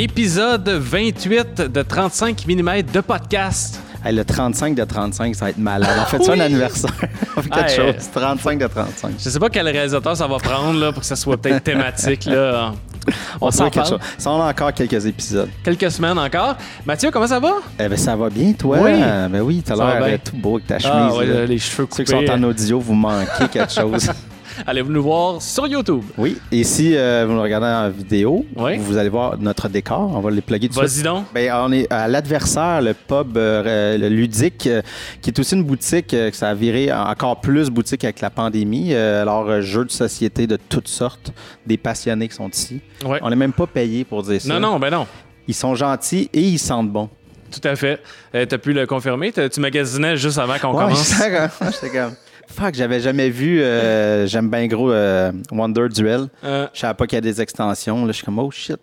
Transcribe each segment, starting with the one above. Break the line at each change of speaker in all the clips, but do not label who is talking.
Épisode 28 de 35 mm de podcast.
Hey, le 35 de 35, ça va être malade. On fait ça
Oui.
un anniversaire. On fait quelque
Hey.
chose? 35 de 35.
Je sais pas quel réalisateur ça va prendre là, pour que ça soit peut-être thématique. Là. On
On
s'en
quelque chose. Ça, on a encore quelques épisodes.
Quelques semaines encore. Mathieu, comment ça va?
Eh ben, ça va bien, toi?
Oui.
Ben oui, t'as l'air euh, tout beau avec ta chemise.
Ah ouais, les cheveux
Ceux qui sont en audio, vous manquez quelque chose.
Allez vous nous voir sur YouTube.
Oui. Et si euh, vous nous regardez en vidéo,
Oui.
vous allez voir notre décor. On va les plugger tout de suite.
Vas-y donc.
Ben, on est à l'adversaire, le pub euh, le ludique, euh, qui est aussi une boutique que ça a viré encore plus boutique avec la pandémie. Alors, jeux de société de toutes sortes, des passionnés qui sont ici.
Ouais.
On n'est même pas payé pour dire ça.
Non, non, ben non.
Ils sont gentils et ils sentent bon.
Tout à fait. Euh, T'as pu le confirmer? Tu magasinais juste avant qu'on
Ouais,
commence?
comme- j'étais comme. Fuck, j'avais jamais vu. euh, J'aime bien gros euh, Wonder Duel.
Euh,
Je savais pas qu'il y a des extensions. Là, je suis comme, oh shit.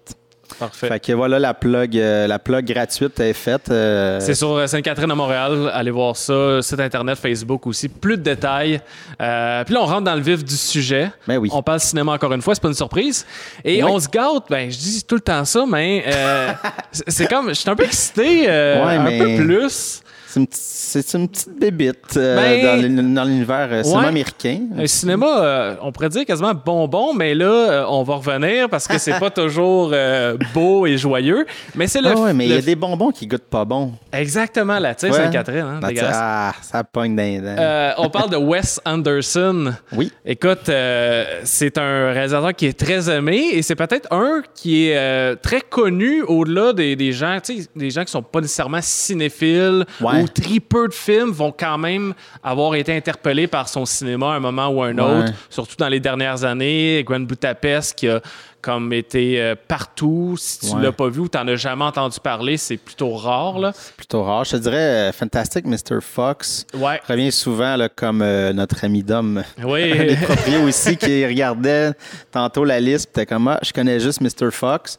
parfait.
Fait que voilà, la plug, euh, la plug gratuite est faite. euh,
C'est sur Sainte-Catherine à Montréal. Allez voir ça. Site internet, Facebook aussi. Plus de détails. Euh, puis là, on rentre dans le vif du sujet.
Ben oui.
On parle cinéma encore une fois, c'est pas une surprise. Et
Oui.
on se gâte, ben je dis tout le temps ça, mais c'est comme, je suis un peu excité,
Ouais,
un
mais-
peu plus.
C'est une, petite- c'est une petite bébite euh,
Ben-
dans l'uni- dans l'univers euh, cinéma
Ouais.
américain.
Un cinéma, euh, on pourrait dire quasiment bonbon, mais là, euh, on va revenir parce que c'est pas toujours euh, beau et joyeux. Mais c'est le.
Ah ouais, mais il y a des bonbons qui goûtent pas bon.
Exactement, la tire
Ouais.
Sainte-Catherine, hein,
Ah, ça pogne.
Euh, on parle de Wes Anderson.
Oui.
Écoute, euh, c'est un réalisateur qui est très aimé et c'est peut-être un qui est euh, très connu au-delà des, des gens, tu sais, des gens qui sont pas nécessairement cinéphiles
Ouais.
ou tripeux de films vont quand même avoir été interpellés par son cinéma à un moment ou un autre,
Ouais.
surtout dans les dernières années. Grand Budapest qui a comme été euh, partout. Si tu
Ouais.
l'as pas vu ou t'en as jamais entendu parler, c'est plutôt rare. Là.
Plutôt rare. Je te dirais, euh, Fantastic Mr. Fox
Ouais.
revient souvent là, comme euh, notre ami Dom.
Oui.
Les proprios aussi qui regardaient tantôt la liste, puis comme, ah, je connais juste Mr. Fox.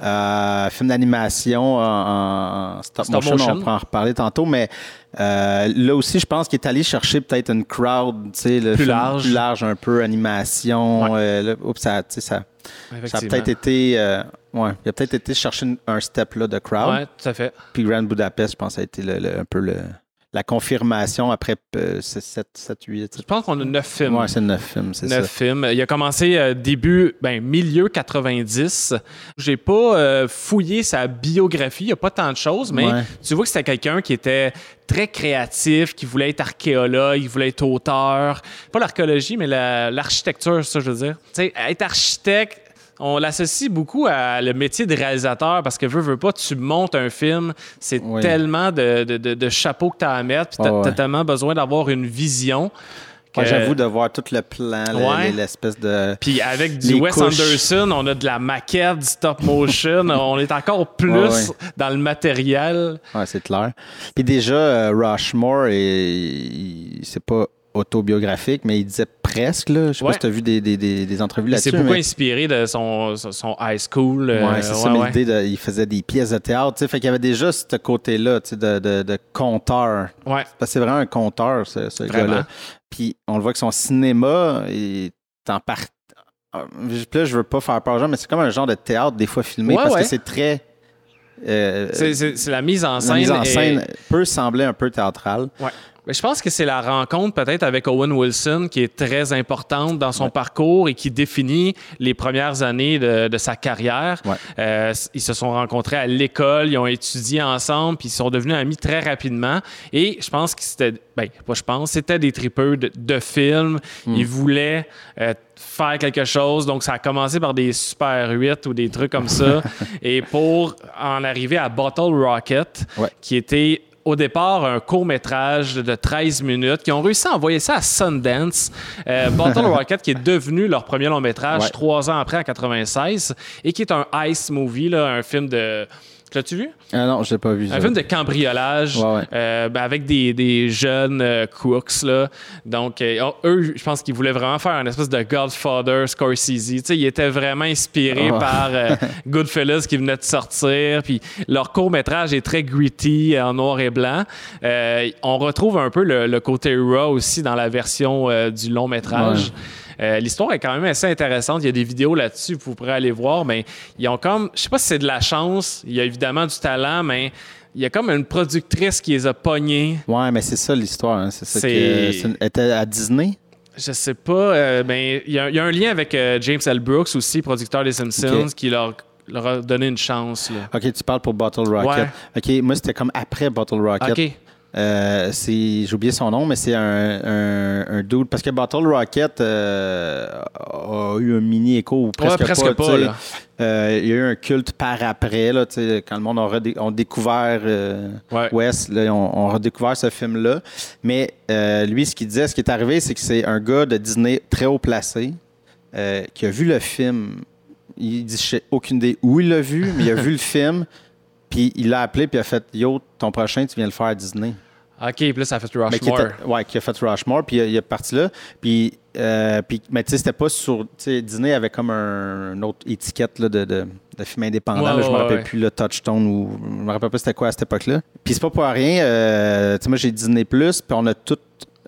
Euh, film d'animation en, en stop,
Stop
motion,
motion.
on pourra en reparler tantôt, mais euh, là aussi, je pense qu'il est allé chercher peut-être une crowd, tu sais, le
Plus
film
large.
plus large un peu, animation.
Ouais.
euh, là, oups, ça, tu sais, ça, ça a peut-être été, euh, ouais, il a peut-être été chercher un step là de crowd.
Ouais, tout à fait.
Puis Grand Budapest, je pense, ça a été le- le- un peu le, la confirmation après 7, 7, 8.
Je pense qu'on a neuf films.
Ouais, c'est neuf films, c'est ça.
Neuf films. Il a commencé euh, début, ben, milieu 90. J'ai pas euh, fouillé sa biographie, il n'y a pas tant de choses, mais
Ouais.
tu vois que c'était quelqu'un qui était très créatif, qui voulait être archéologue, il voulait être auteur. Pas l'archéologie, mais la- l'architecture, ça, je veux dire. Tu sais, être architecte, on l'associe beaucoup à le métier de réalisateur parce que veux, veux pas, tu montes un film, c'est
Oui.
tellement de, de, de, de chapeaux que tu as à mettre, puis tu
Ah ouais.
as tellement besoin d'avoir une vision.
Ouais, J'avoue de voir tout le plan,
Ouais.
l'espèce de.
puis avec du Wes
couches.
Anderson, on a de la maquette, du stop motion. on est encore plus
Ouais,
dans le matériel.
Ouais, c'est clair. Puis déjà, euh, Rushmore, et, c'est pas autobiographique, mais il disait presque, là. Je sais
Ouais.
pas si tu as vu des, des, des, des entrevues
Il s'est
là-dessus.
beaucoup
mais-
inspiré de son, son high school. euh,
Ouais, c'est ça, mais l'idée, de- il faisait des pièces de théâtre, tu sais, fait qu'il y avait déjà ce côté-là, tu sais, de, de, de conteur.
Ouais.
Parce que c'est vraiment un conteur, ce, ce gars-là. Puis on le voit que son cinéma est en part... Ah, Puis là, je veux pas faire peur aux gens, mais c'est comme un genre de théâtre, des fois filmé,
Ouais,
parce que c'est très... euh,
C'est- la mise en
la
scène.
mise en scène peut sembler un peu théâtrale.
Ouais. Mais je pense que c'est la rencontre peut-être avec Owen Wilson qui est très importante dans son parcours et qui définit les premières années de, de sa carrière.
Ouais.
Euh, ils se sont rencontrés à l'école, ils ont étudié ensemble, puis ils sont devenus amis très rapidement. Et je pense que c'était, ben pas je pense, c'était des tripeux de, de films.
Hmm.
Ils voulaient euh, faire quelque chose, donc ça a commencé par des Super 8 ou des trucs comme ça. et pour en arriver à Bottle Rocket,
Ouais.
qui était au départ un court métrage de 13 minutes, qui ont réussi à envoyer ça à Sundance. Euh, Bottle Rocket, qui est devenu leur premier long métrage
Ouais.
trois ans après, en 96, et qui est un ice movie, là, un film de... L'as-tu vu?
Ah non, je l'ai pas vu.
Un
ça.
film de cambriolage
Ouais, ouais.
euh, ben, avec des, des jeunes euh, crooks. Là. Donc, euh, eux, je pense qu'ils voulaient vraiment faire un espèce de Godfather Scorsese. Tu sais, ils étaient vraiment inspirés
Oh.
par euh, Goodfellas qui venait de sortir. Puis leur court-métrage est très gritty, en noir et blanc. On retrouve un peu le, le côté raw aussi dans la version du long-métrage.
Ouais.
Euh, L'histoire est quand même assez intéressante. Il y a des vidéos là-dessus, vous pourrez aller voir. Mais ils ont comme, je sais pas si c'est de la chance. Il y a évidemment du talent, mais il y a comme une productrice qui les a pognés.
Ouais, mais c'est ça l'histoire. hein. C'est ça que. était à Disney?
Je sais pas, euh, ben, il y, a il y a un lien avec euh, James L. Brooks aussi, producteur des Simpsons, qui leur, leur a donné une chance. Là.
Ok, tu parles pour Bottle Rocket. Ok, moi c'était comme après Bottle Rocket.
OK.
Euh, c'est, j'ai oublié son nom, mais c'est un, un, un dude. Parce que Bottle Rocket euh, a eu un mini écho ou presque,
Ouais, presque pas, là.
Euh, il y a eu un culte par après, là, quand le monde a redé- découvert
Ouais.
West, là, on, on a redécouvert ce film-là. Mais lui, ce qu'il disait, ce qui est arrivé, c'est que c'est un gars de Disney très haut placé qui a vu le film. Il dit, je sais aucune idée où il l'a vu, mais il a vu le film. Puis il l'a appelé, puis il a fait Yo, ton prochain, tu viens le faire à Disney.
OK, puis là, ça a fait
Mais qui
Rushmore.
était- ouais, qui a fait Rushmore, puis il, est parti là. Puis, euh, puis mais tu sais, c'était pas sur. Tu sais, Disney avait comme un, une autre étiquette là, de, de, de film indépendant.
Ouais,
là, je me rappelle plus le Touchstone ou. Je me rappelle pas c'était quoi à cette époque-là. Puis c'est pas pour rien. euh, tu sais, moi, j'ai Disney Plus, puis on a tous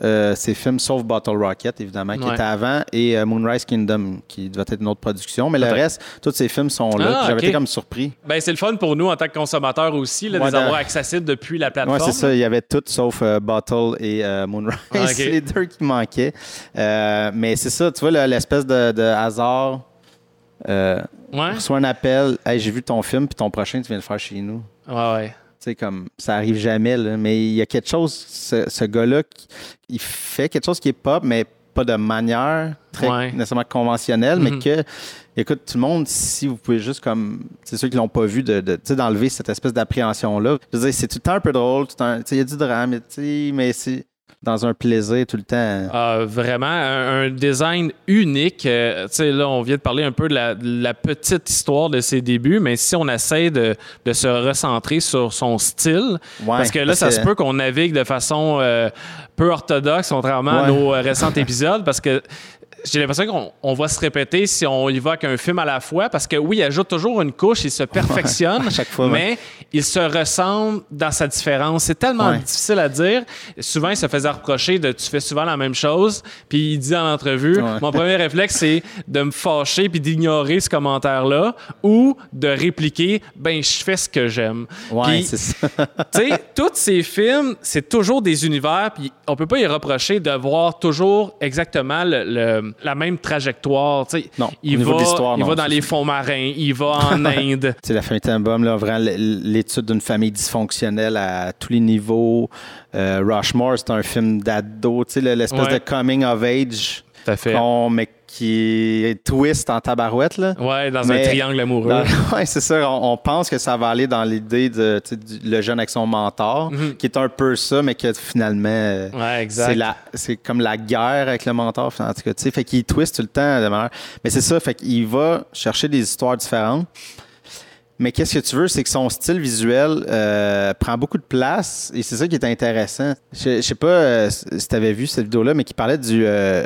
euh, ces films, sauf Bottle Rocket, évidemment, qui
Ouais.
était avant, et euh, Moonrise Kingdom, qui devait être une autre production. Mais le reste, tous ces films sont là.
Ah,
J'avais été comme surpris.
Ben, c'est le fun pour nous en tant que consommateurs aussi, là, de les avoir accessibles depuis la plateforme.
Ouais, c'est ça. Il y avait tout sauf euh, Bottle et Moonrise.
Ah,
c'est les deux qui manquaient. Mais c'est ça, tu vois, le- l'espèce de, de hasard. Euh,
Ouais,
reçoit un appel. Hey, j'ai vu ton film, puis ton prochain, tu viens le faire chez nous.
ouais, ouais.
Tu sais, comme ça arrive jamais, là. Mais il y a quelque chose, ce, ce gars-là, qui- il fait quelque chose qui est pop, mais pas de manière très
Ouais.
nécessairement conventionnelle, mais
Mhm.
que, écoute, tout le monde, si vous pouvez juste comme, c'est ceux qui l'ont pas vu, de, de- tu sais, d'enlever cette espèce d'appréhension-là. Je veux dire, c'est tout le temps un peu drôle, tout le temps- tu sais, il y a du drame, tu sais, mais c'est dans un plaisir tout le temps.
Ah, vraiment, un, un design unique. Euh, tu sais, là, on vient de parler un peu de la, de la petite histoire de ses débuts, mais si on essaie de, de se recentrer sur son style,
Ouais,
parce que là, ça se peut qu'on navigue de façon euh, peu orthodoxe, contrairement à nos euh, récents épisodes, parce que j'ai l'impression qu'on on va se répéter si on y va qu'un film à la fois, parce que oui, il ajoute toujours une couche, il se perfectionne,
à chaque fois, ouais.
mais il se ressemble dans sa différence. C'est tellement
Ouais.
difficile à dire. Souvent, il se faisait reprocher de tu fais souvent la même chose, puis il dit en entrevue,
Ouais.
mon premier réflexe, c'est de me fâcher puis d'ignorer ce commentaire-là ou de répliquer, ben, je fais ce que j'aime.
Ouais, c'est ça.
tu sais, tous ces films, c'est toujours des univers, puis on peut pas y reprocher de voir toujours exactement le- le- la même trajectoire. tu sais.
Non,
il va,
de l'histoire,
il
non,
va dans les fonds marins, il va en Inde.
C'est la d'un album, là, vraiment l'étude d'une famille dysfonctionnelle à tous les niveaux. Euh, Rushmore, c'est un film d'ado, tu sais, le- l'espèce
Ouais.
de coming of age,
Tout à fait.
qu'on- mais qui est twist en tabarouette. Là.
Ouais, dans
Mais-
un triangle amoureux.
Dans- ouais, c'est ça. On, on pense que ça va aller dans l'idée de du- le jeune avec son mentor,
Mhm.
qui est un peu ça, mais que finalement, euh,
Ouais, exact.
c'est la, c'est comme la guerre avec le mentor. En tout cas, tu sais, fait qu'il twist tout le temps de manière. Mais c'est ça, fait qu'il va chercher des histoires différentes. Mais qu'est-ce que tu veux, c'est que son style visuel euh, prend beaucoup de place et c'est ça qui est intéressant. Je, je sais pas euh, si tu avais vu cette vidéo-là, mais qui parlait du euh,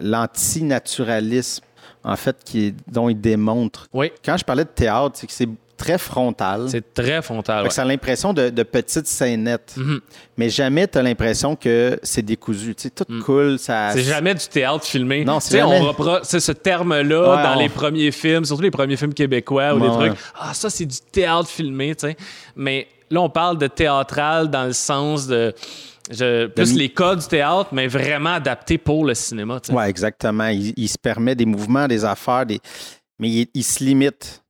l'antinaturalisme, en fait, qui, dont il démontre.
Oui,
Quand je parlais de théâtre, c'est que c'est très frontal.
c'est très frontal. Ouais.
ça a l'impression de, de petites scénettes.
Mhm.
Mais jamais tu as l'impression que c'est décousu. Tu sais, tout coule. Ça,
C'est jamais du théâtre filmé.
Non,
Tu
c'est
sais,
jamais.
on repro- ce terme-là
Ouais,
dans
on-
les premiers films, surtout les premiers films québécois ou
Ouais,
des trucs. Ah, ça, c'est du théâtre filmé, tu sais. Mais là, on parle de théâtral dans le sens de. Je- plus les codes du théâtre, mais vraiment adapté pour le cinéma.
Ouais, exactement. Il, il se permet des mouvements, des affaires, des... mais il, il se limite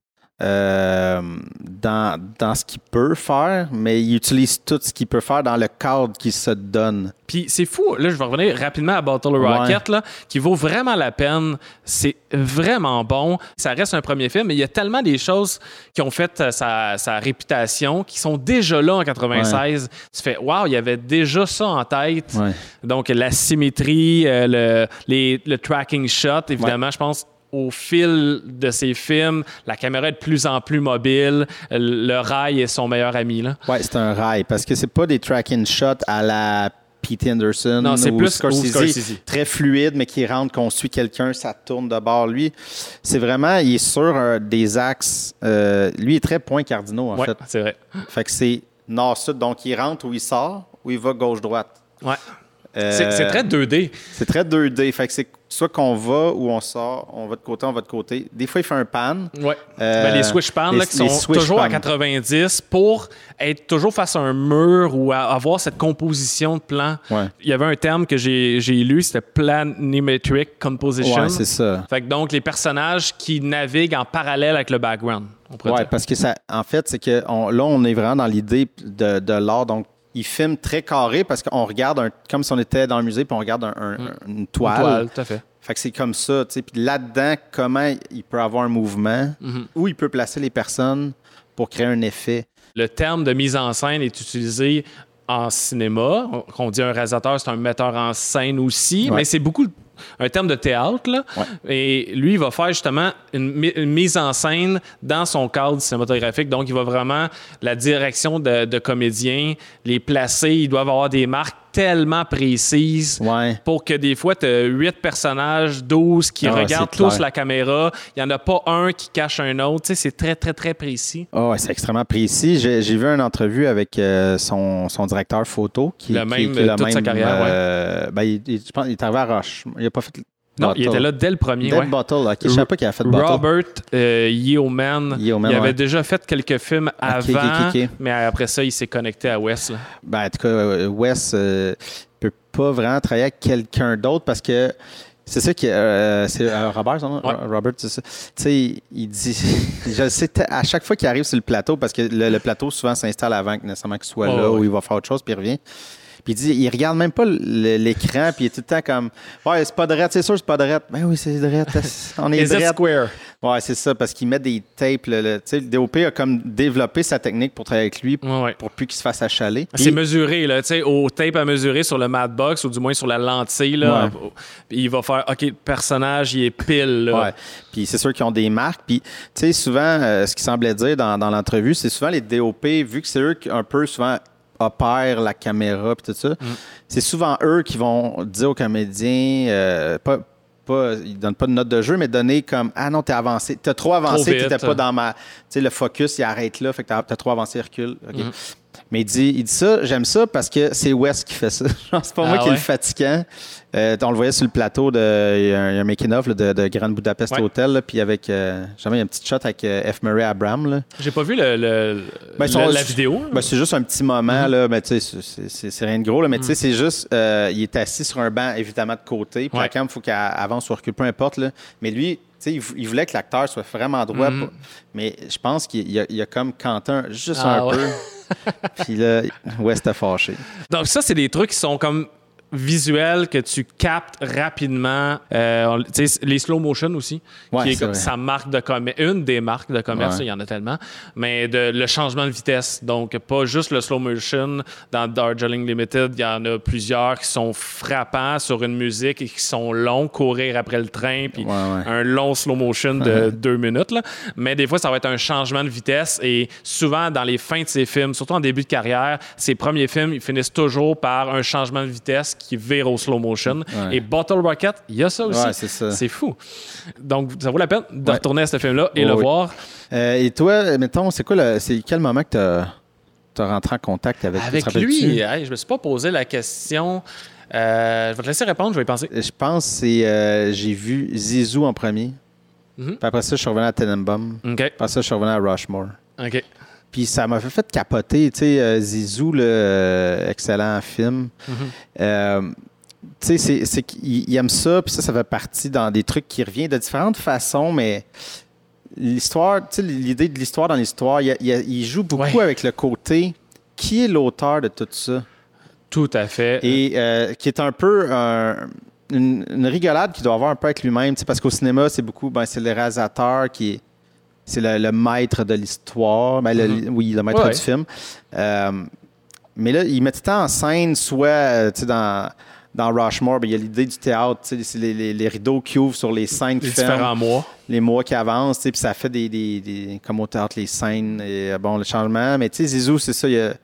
euh, dans, dans ce qu'il peut faire, mais il utilise tout ce qu'il peut faire dans le cadre qu'il se donne.
Puis c'est fou, là je vais revenir rapidement à Battle Rocket, là, qui vaut vraiment la peine. C'est vraiment bon. Ça reste un premier film, mais il y a tellement des choses qui ont fait euh, sa, sa réputation, qui sont déjà là en 96. Tu fais, waouh, il y avait déjà ça en tête.
Ouais.
Donc la symétrie, euh, le, les- le tracking shot, évidemment, je pense au fil de ces films, la caméra est de plus en plus mobile, le rail est son meilleur ami. Là.
Ouais, c'est un rail parce que c'est pas des tracking shots à la Pete Anderson
Non, c'est
ou
plus
Scorsese,
Scorsese.
très fluide, mais qui rentre, qu'on suit quelqu'un, ça tourne de bord. Lui, c'est vraiment, il est sur euh, des axes. euh, lui, il est très point cardinaux, en
Ouais,
fait.
c'est vrai.
Fait que c'est nord-sud, donc il rentre ou il sort, ou il va gauche-droite.
Ouais.
Euh,
C'est très 2D.
C'est très 2D. Fait que c'est soit qu'on va ou on sort, on va de côté, on va de côté. Des fois, il fait un pan.
Ouais.
Euh,
Ben, les switch pans
les-
là, qui sont toujours à
pans.
90 pour être toujours face à un mur ou à avoir cette composition de plan.
Ouais.
Il y avait un terme que j'ai lu, c'était planimetric composition.
Ouais, c'est ça.
fait que donc les personnages qui naviguent en parallèle avec le background. Dire.
parce que ça, en fait, c'est que on- là, on est vraiment dans l'idée de, de l'art. Donc, il filme très carré parce qu'on regarde un, comme si on était dans le musée, puis on regarde un- un- une
Une
toile.
toile, tout à fait.
Fait que c'est comme ça, tu sais. Puis là-dedans, comment il peut avoir un mouvement,
Mhm.
où il peut placer les personnes pour créer un effet.
Le terme de mise en scène est utilisé en cinéma. On- Qu'on dit un réalisateur, c'est un metteur en scène aussi,
Ouais.
mais c'est beaucoup un terme de théâtre. Là.
Ouais.
Et lui, il va faire justement une mise en scène dans son cadre cinématographique. Donc, il va vraiment, la direction de, de comédiens, les placer. Ils doivent avoir des marques tellement précises
Ouais.
pour que des fois, tu as huit personnages, 12 qui
Ah
regardent tous la caméra. Il n'y en a pas un qui cache un autre. Tu sais, c'est très, très, très précis.
Ouais, c'est extrêmement précis. J'ai vu une entrevue avec euh, son, son directeur photo. Qui,
Le
qui-
même,
qui est
euh, toute sa carrière,
euh, ben, il, il- je pense qu'il est arrivé à Roche. Il n'a pas fait.
Non, il était là dès le premier.
Dead
ouais.
Bottle. Ok, je savais pas qu'il a fait Bottle.
Robert euh, Yeoman,
Yeoman,
il avait
ouais.
déjà fait quelques films avant, mais après ça, il s'est connecté à Wes. là.
Ben, en tout cas, euh, Wes euh, peut pas vraiment travailler avec quelqu'un d'autre parce que c'est ça qui. euh, c'est euh, Robert, son nom?
Ouais.
Robert, c'est ça. Tu sais, il dit. je sais, à chaque fois qu'il arrive sur le plateau, parce que le, le plateau souvent s'installe avant que nécessairement qu'il soit
Ouais,
là
ouais.
ou il va faire autre chose, puis il revient. Puis il dit, il regarde même pas l'écran, puis il est tout le temps comme, ouais, c'est pas drette, c'est sûr, c'est pas drette. Ben oui, c'est drette. On est drette?
square?
Ouais, c'est ça, parce qu'il met des tapes. Le, le- tu sais, le DOP a comme développé sa technique pour travailler avec lui,
Ouais, ouais.
pour plus qu'il se fasse achaler.
C'est
Puis-
mesuré, là, tu sais, au tape à mesurer sur le Madbox, ou du moins sur la lentille, là.
Ouais.
Il va faire, OK, le personnage, il est pile, là.
Ouais. Puis c'est sûr qu'ils ont des marques. Puis, tu sais, souvent, euh, ce qu'il semblait dire dans, dans l'entrevue, c'est souvent les DOP, vu que c'est eux qui un peu souvent opèrent la caméra puis tout ça, c'est souvent eux qui vont dire aux comédiens, euh, pas, pas, ils donnent pas de note de jeu, mais donner comme Ah non, t'es avancé, t'as trop avancé, t'étais pas dans ma. Tu sais, le focus, il arrête là, fait que t'as, trop avancé, recule. OK. Mais il dit, il dit ça, j'aime ça parce que c'est Wes qui fait ça. C'est pas moi
Ah
qui est le fatigant. Euh, on le voyait sur le plateau de, il y a un, making-of de, de Grand Budapest
Ouais.
Hotel, là, puis avec, euh, jamais, un petit shot avec euh, F. Murray Abraham. Là.
J'ai pas vu le, le-
Ben,
le- la vidéo.
Ben, c'est juste un petit moment,
Mm-hmm.
là, mais tu sais, c'est- rien de gros, là, mais tu sais, c'est juste, euh, il est assis sur un banc, évidemment, de côté, puis
Ouais.
la cam, il faut qu'elle avance ou recule, peu importe, là. Mais lui, il, il voulait que l'acteur soit vraiment droit,
Mhm.
pour- mais je pense qu'il y, a- il y a comme Quentin, juste
Ah,
un
ouais.
peu. puis là, West a fâché.
Donc ça, c'est des trucs qui sont comme visuels que tu captes rapidement. Euh, les slow motion aussi,
Ouais,
qui est
c'est
comme
vrai.
sa marque de commerce, une des marques de commerce,
Ouais.
il y en a tellement, mais de, le changement de vitesse. Donc, pas juste le slow motion. Dans Darjeeling Limited, il y en a plusieurs qui sont frappants sur une musique et qui sont longs, courir après le train, puis
ouais.
un long slow motion de deux minutes. Là. Mais des fois, ça va être un changement de vitesse et souvent, dans les fins de ces films, surtout en début de carrière, ces premiers films, ils finissent toujours par un changement de vitesse qui vire au slow motion.
Ouais.
Et Bottle Rocket, il y a ça aussi.
Ouais, c'est
fou. Donc, ça vaut la peine de
Ouais.
retourner à ce film-là et
Oh,
le
oui.
voir.
Euh, et toi, mettons, c'est quoi le, c'est quel moment que t'as as rentré en contact avec
Avec lui, hey, je me suis pas posé la question. Euh, je vais te laisser répondre, je vais y penser.
Je pense que c'est euh, j'ai vu Zizou en premier.
Mhm.
Puis après ça, je suis revenu à Tenenbaum. Après ça, je suis revenu à Rushmore.
OK.
Puis ça m'a fait, capoter, tu sais, euh, Zizou, le euh, excellent film.
Mhm.
Euh, tu sais, c'est- qu'il il aime ça, puis ça, ça fait partie dans des trucs qui reviennent de différentes façons, mais l'histoire, tu sais, l'idée de l'histoire dans l'histoire, il, joue beaucoup
Ouais.
avec le côté qui est l'auteur de tout ça?
Tout à fait.
et euh, qui est un peu un- une, une rigolade qu'il doit avoir un peu avec lui-même, parce qu'au cinéma, c'est beaucoup, ben, c'est le réalisateur qui est, c'est le, le maître de l'histoire, ben,
Mhm.
oui, le maître
Ouais.
du film. Euh, mais là, il met tout le temps en scène, soit, euh, dans, dans Rushmore, ben, il y a l'idée du théâtre, c'est les, les- les rideaux qui ouvrent sur les scènes qui
les
ferment
différents mois.
les mois qui avancent, puis ça fait des, des- des- comme au théâtre, les scènes, et euh, bon, le changement. Mais tu sais, Zizou, c'est ça, il y a.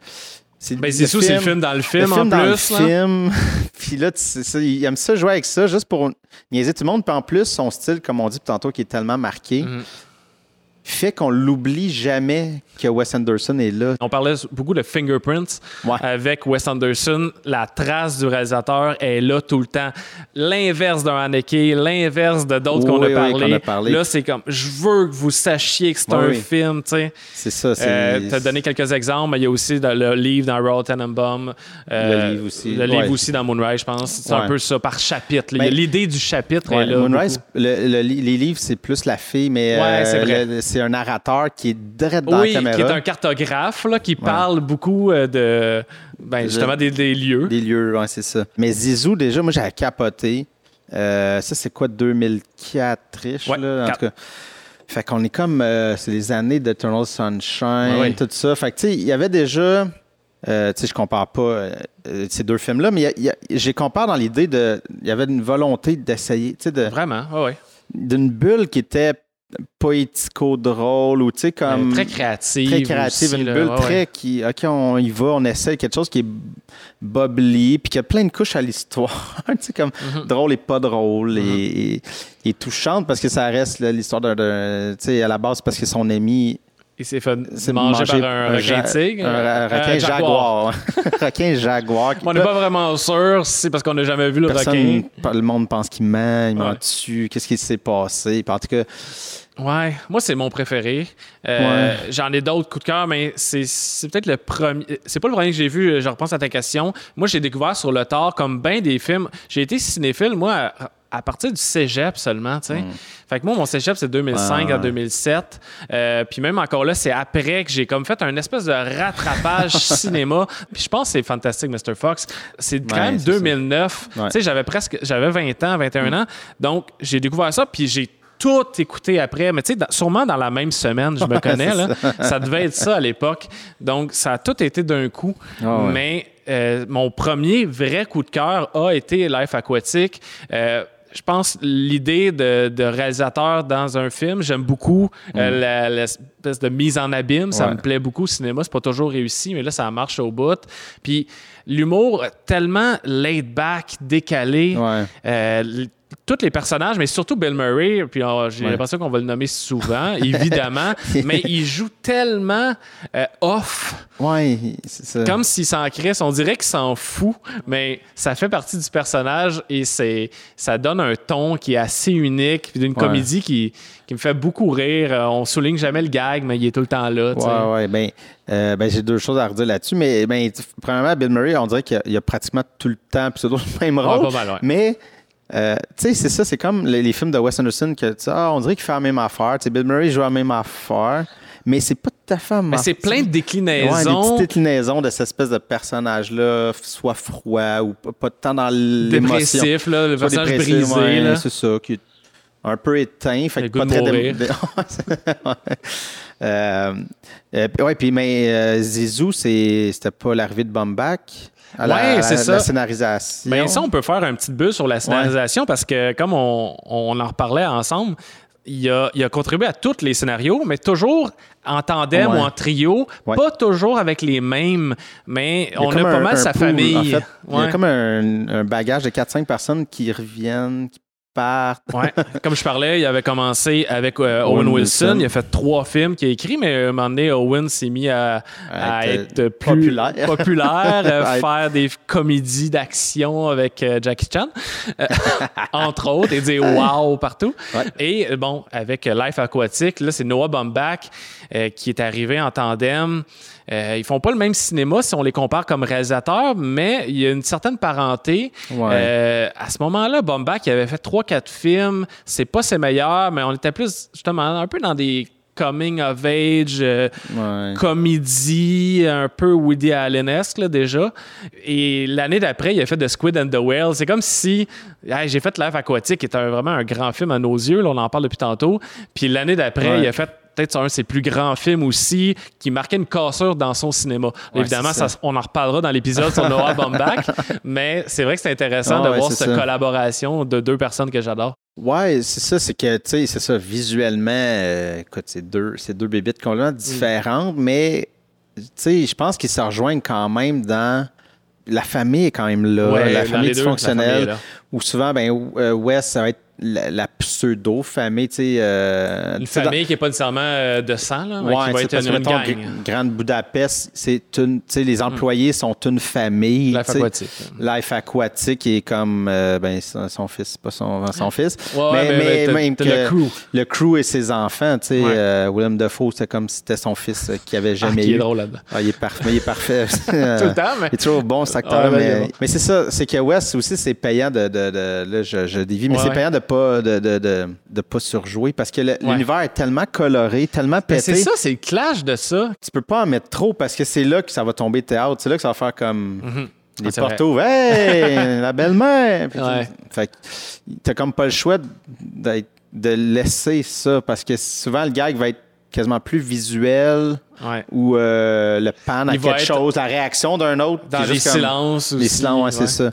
C'est
Ben, c'est c'est le film dans le film,
le film
en
dans
plus.
le
là.
film. puis là, ça, il aime ça jouer avec ça, juste pour niaiser tout le monde. Puis en plus, son style, comme on dit tantôt, qui est tellement marqué,
Mhm.
Fait qu'on l'oublie jamais que Wes Anderson est là.
On parlait beaucoup de fingerprints
Ouais.
avec Wes Anderson. La trace du réalisateur est là tout le temps. L'inverse d'un Haneke, l'inverse de d'autres qu'on a,
Oui,
parlé.
qu'on a parlé.
Là, c'est comme, je veux que vous sachiez que c'est
Oui,
un film, tu sais.
C'est ça. C'est,
Euh, tu as donné quelques exemples, mais il y a aussi dans le livre dans Royal Tenenbaum. euh,
Le livre aussi.
Le livre
Ouais.
aussi dans Moonrise, je pense. C'est un peu ça, par chapitre. L'idée du chapitre est là.
Moonrise, le- le les livres, c'est plus la fille, mais euh,
c'est vrai.
C'est un narrateur qui est direct dans
Oui,
la caméra.
qui est un cartographe là, qui parle beaucoup euh, de ben, justement des, des lieux.
Des lieux, ouais, c'est ça. Mais Zizou, déjà, moi, j'avais capoté. Euh, ça, c'est quoi, 2004-ish,
Ouais,
là, en tout cas. Fait qu'on est comme... euh, c'est les années d'Eternal Sunshine,
Ouais, ouais.
tout ça. Fait que, tu sais, il y avait déjà... euh, tu sais, je compare pas euh, ces deux films-là, mais les compare dans l'idée de... Il y avait une volonté d'essayer, tu sais, de,
Vraiment, ouais, ouais.
d'une bulle qui était poético-drôle ou, tu sais, comme...
Euh, très créative.
très créative,
aussi,
une
là,
bulle
ouais,
très qui, OK, on y va, on essaie quelque chose qui est bubbly, puis qui a plein de couches à l'histoire, tu sais, comme
Mhm.
drôle et pas drôle, et, et, et touchante, parce que ça reste l'histoire d'un, d'un- tu sais, à la base, parce que son ami
Il s'est fait manger par un, requin tigre.
un, requin jaguar. requin jaguar.
On n'est pas vraiment sûr si c'est parce qu'on n'a jamais vu le
Personne,
requin.
le monde pense qu'il ment, il ment
Ouais.
dessus, qu'est-ce qui s'est passé. En tout cas,
Ouais, moi c'est mon préféré. Euh, J'en ai d'autres coups de cœur, mais c'est c'est peut-être le premier. C'est pas le premier que j'ai vu. Je repense à ta question. Moi, j'ai découvert sur le tard comme bien des films. J'ai été cinéphile moi à, à partir du cégep seulement, tu sais. Fait que moi, mon cégep c'est 2005
Ouais,
à
ouais.
2007. Euh, puis même encore là, c'est après que j'ai comme fait un espèce de rattrapage cinéma. Puis je pense que c'est fantastique, Mr. Fox. C'est quand
Ouais,
même
c'est ça.
2009.
Ouais.
Tu sais, j'avais presque, j'avais 20 ans, 21 ans. Donc, j'ai découvert ça, puis j'ai tout écouté après, mais tu sais, sûrement dans la même semaine, je me connais, là. Ça devait être ça à l'époque. Donc, ça a tout été d'un coup.
Ah ouais.
Mais euh, mon premier vrai coup de cœur a été Life Aquatique. Euh, je pense l'idée de, de réalisateur dans un film, j'aime beaucoup euh, la- l'espèce de mise en abîme. Ça
Mm. Ouais.
me plaît beaucoup au cinéma. C'est pas toujours réussi, mais là, ça marche au bout. Puis l'humour tellement laid back, décalé.
ouais.
Euh, tous les personnages, mais surtout Bill Murray, puis euh, j'ai
Ouais.
l'impression qu'on va le nommer souvent, évidemment, mais il joue tellement euh, off,
Ouais, c'est ça.
comme s'il s'en crisse. On dirait qu'il s'en fout, mais ça fait partie du personnage et c'est ça donne un ton qui est assez unique, puis d'une
Ouais.
comédie qui, qui me fait beaucoup rire. Euh, on souligne jamais le gag, mais il est tout le temps là. tu sais.
Ouais, ouais. Ben, euh, ben, j'ai deux choses à redire là-dessus. Mais ben, premièrement, Bill Murray, on dirait qu'il y a, il y a pratiquement tout le temps pseudo le même rôle.
pas mal, ouais.
Mais, euh, tu sais, c'est ça, c'est comme les, les films de Wes Anderson que ah, on dirait qu'il fait la même affaire. Tu sais, Bill Murray joue la même affaire. Mais c'est pas tout à fait
Mais c'est plein de
Ouais, des
déclinaisons.
petites déclinaisons de cette espèce de personnage-là, soit froid ou pas, pas tant dans l'émotion.
dépressif, là, le personnage brisé.
ouais. C'est ça, qui est un peu éteint, fait que pas
de
très Ouais. euh, euh, puis- ouais, puis mais Zizou, c'est- c'était pas l'arrivée de Baumbach à la,
Ouais,
la-
c'est ça.
la scénarisation.
Ben, ça, on peut faire un petit bulle sur la scénarisation parce que, comme on, on en reparlait ensemble, il a, il a contribué à tous les scénarios, mais toujours en tandem
Ouais.
ou en trio,
Ouais.
pas toujours avec les mêmes, mais
a
on a pas
un-
mal
un
sa
pool,
famille.
en fait. Il y a comme un, un bagage de 4-5 personnes qui reviennent, qui partent.
Ouais. Comme je parlais, il avait commencé avec euh, Owen,
Owen
Wilson.
Wilson.
Il a fait trois films qu'il a écrits, mais à un moment donné, Owen s'est mis à, à
À
être,
être,
plus
populaire.
euh, faire des comédies d'action avec euh, Jackie Chan, euh, entre autres, et dire wow partout.
Ouais.
Et euh, bon, avec euh, Life Aquatique, là, c'est Noah Baumbach euh, qui est arrivé en tandem. Euh, ils font pas le même cinéma si on les compare comme réalisateurs, mais il y a une certaine parenté.
Ouais.
Euh, à ce moment-là, Baumbach il avait fait 3-4 films. C'est pas ses meilleurs, mais on était plus justement un peu dans des coming of age, euh,
Ouais.
comédie, un peu Woody Allen-esque là, déjà. Et l'année d'après, il a fait The Squid and the Whale. C'est comme si hey, j'ai fait Life Aquatique, qui est un- vraiment un grand film à nos yeux. là, on en parle depuis tantôt. Puis l'année d'après,
Ouais.
il a fait peut-être un de ses plus grands films aussi, qui marquait une cassure dans son cinéma.
Ouais,
Évidemment,
c'est ça.
ça, on en reparlera dans l'épisode sur Noah Baumbach, mais c'est vrai que c'est intéressant
Ah
de
ouais,
voir cette
ça.
collaboration de deux personnes que j'adore.
Ouais, c'est ça, c'est que, tu sais, c'est ça, visuellement, euh, écoute, c'est deux, c'est deux bébites
Mm.
complètement différentes, mais, tu sais, je pense qu'ils se rejoignent quand même dans. La famille est quand même là,
Ouais,
la famille
deux, la là.
où souvent, ben, euh, Wes, ça va être la, la pseudo-famille, tu sais. euh,
Une
dans-
famille qui n'est pas nécessairement euh, de sang, là,
Ouais,
qui va être une, gang.
Grande Budapest, c'est une, tu sais, les employés sont une famille.
Life aquatique.
Life aquatique est comme euh, ben, son, fils, pas son, son fils.
Ouais, mais-
même que
le crew.
le crew et ses enfants, tu sais,
Ouais.
William Defoe, c'est comme si c'était son fils euh, qui avait
Ah,
jamais
qui est
eu.
drôle là-dedans.
Ah, il est parfait. Il est parfait.
Tout le temps, mais.
Il est toujours bon, cet acteur.
Ah, il est
mais c'est ça, c'est que West aussi, c'est payant de. de, de- là, je, je dévie, mais c'est payant de pas, de, de, de, de pas surjouer parce que le- l'univers est tellement coloré, tellement
Mais
pété.
c'est ça, c'est le clash de ça.
Tu peux pas en mettre trop parce que c'est là que ça va tomber théâtre. C'est là que ça va faire comme. Les
Ah, c'est
portes
vrai.
ouvertes. Hey, la belle-mère! Puis tu-
Ouais.
Fait que t'as comme pas le choix d'être- de laisser ça parce que souvent le gag va être quasiment plus visuel
Ouais.
ou euh, le pan à quelque chose, la réaction d'un autre.
Dans les silences.
Les silences, ouais, c'est
ouais.
ça.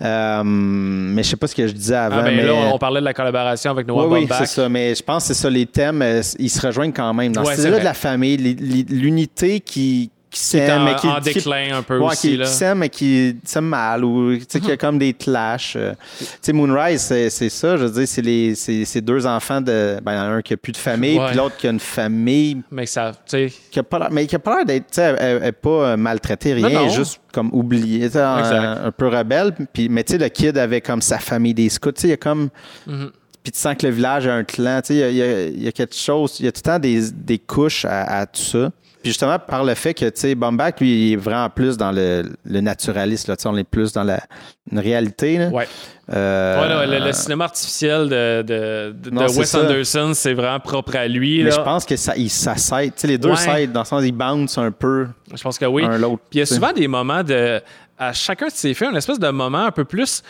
Euh, mais je sais pas ce que je disais avant.
Ah, ben
mais...
là, on parlait de la collaboration avec Noah
Oui, oui, c'est ça. Mais je pense que c'est ça, les thèmes, euh, ils se rejoignent quand même. Dans ce
c'est
là de la famille, l'unité qui, qui
Qui est
s'aime,
en,
mais qui,
en déclin un peu
ouais,
aussi.
qui,
là.
qui s'aime, mais qui s'aime mal, ou tu sais, qu'il y a comme des clashs. euh. Tu sais, Moonrise, c'est c'est ça, je veux dire, c'est les- c'est c'est deux enfants de. Ben, il y en a un qui a plus de famille,
Ouais.
puis l'autre qui a une famille,
Mais ça, tu sais,
qui a pas l'air- mais qui a pas l'air d'être, tu sais, elle- elle pas euh, maltraitée, rien, elle est juste comme oubliée, tu sais, un, peu rebelle. Puis, mais tu sais, le kid avait comme sa famille des scouts, tu sais, il y a comme.
Mhm.
Puis tu sens que le village a un clan, tu sais, il y y, y a quelque chose, il y a tout le temps des, des couches à, à tout ça. Puis justement, par le fait que, tu sais, Bombach, lui, il est vraiment plus dans le, le naturalisme, là, tu sais, on est plus dans la une réalité, là.
ouais.
Euh,
Ouais, là, le, le cinéma artificiel de, de, de-
Non,
Wes
ça.
Anderson, c'est vraiment propre à lui.
mais
là.
je pense que ça, il, ça s'aide. Tu sais, les deux
Ouais.
s'aident, dans le sens, ils bounce un peu
Je pense que oui.
un l'autre.
Puis il y a souvent des moments de. À chacun de ces films, une espèce de moment un peu plus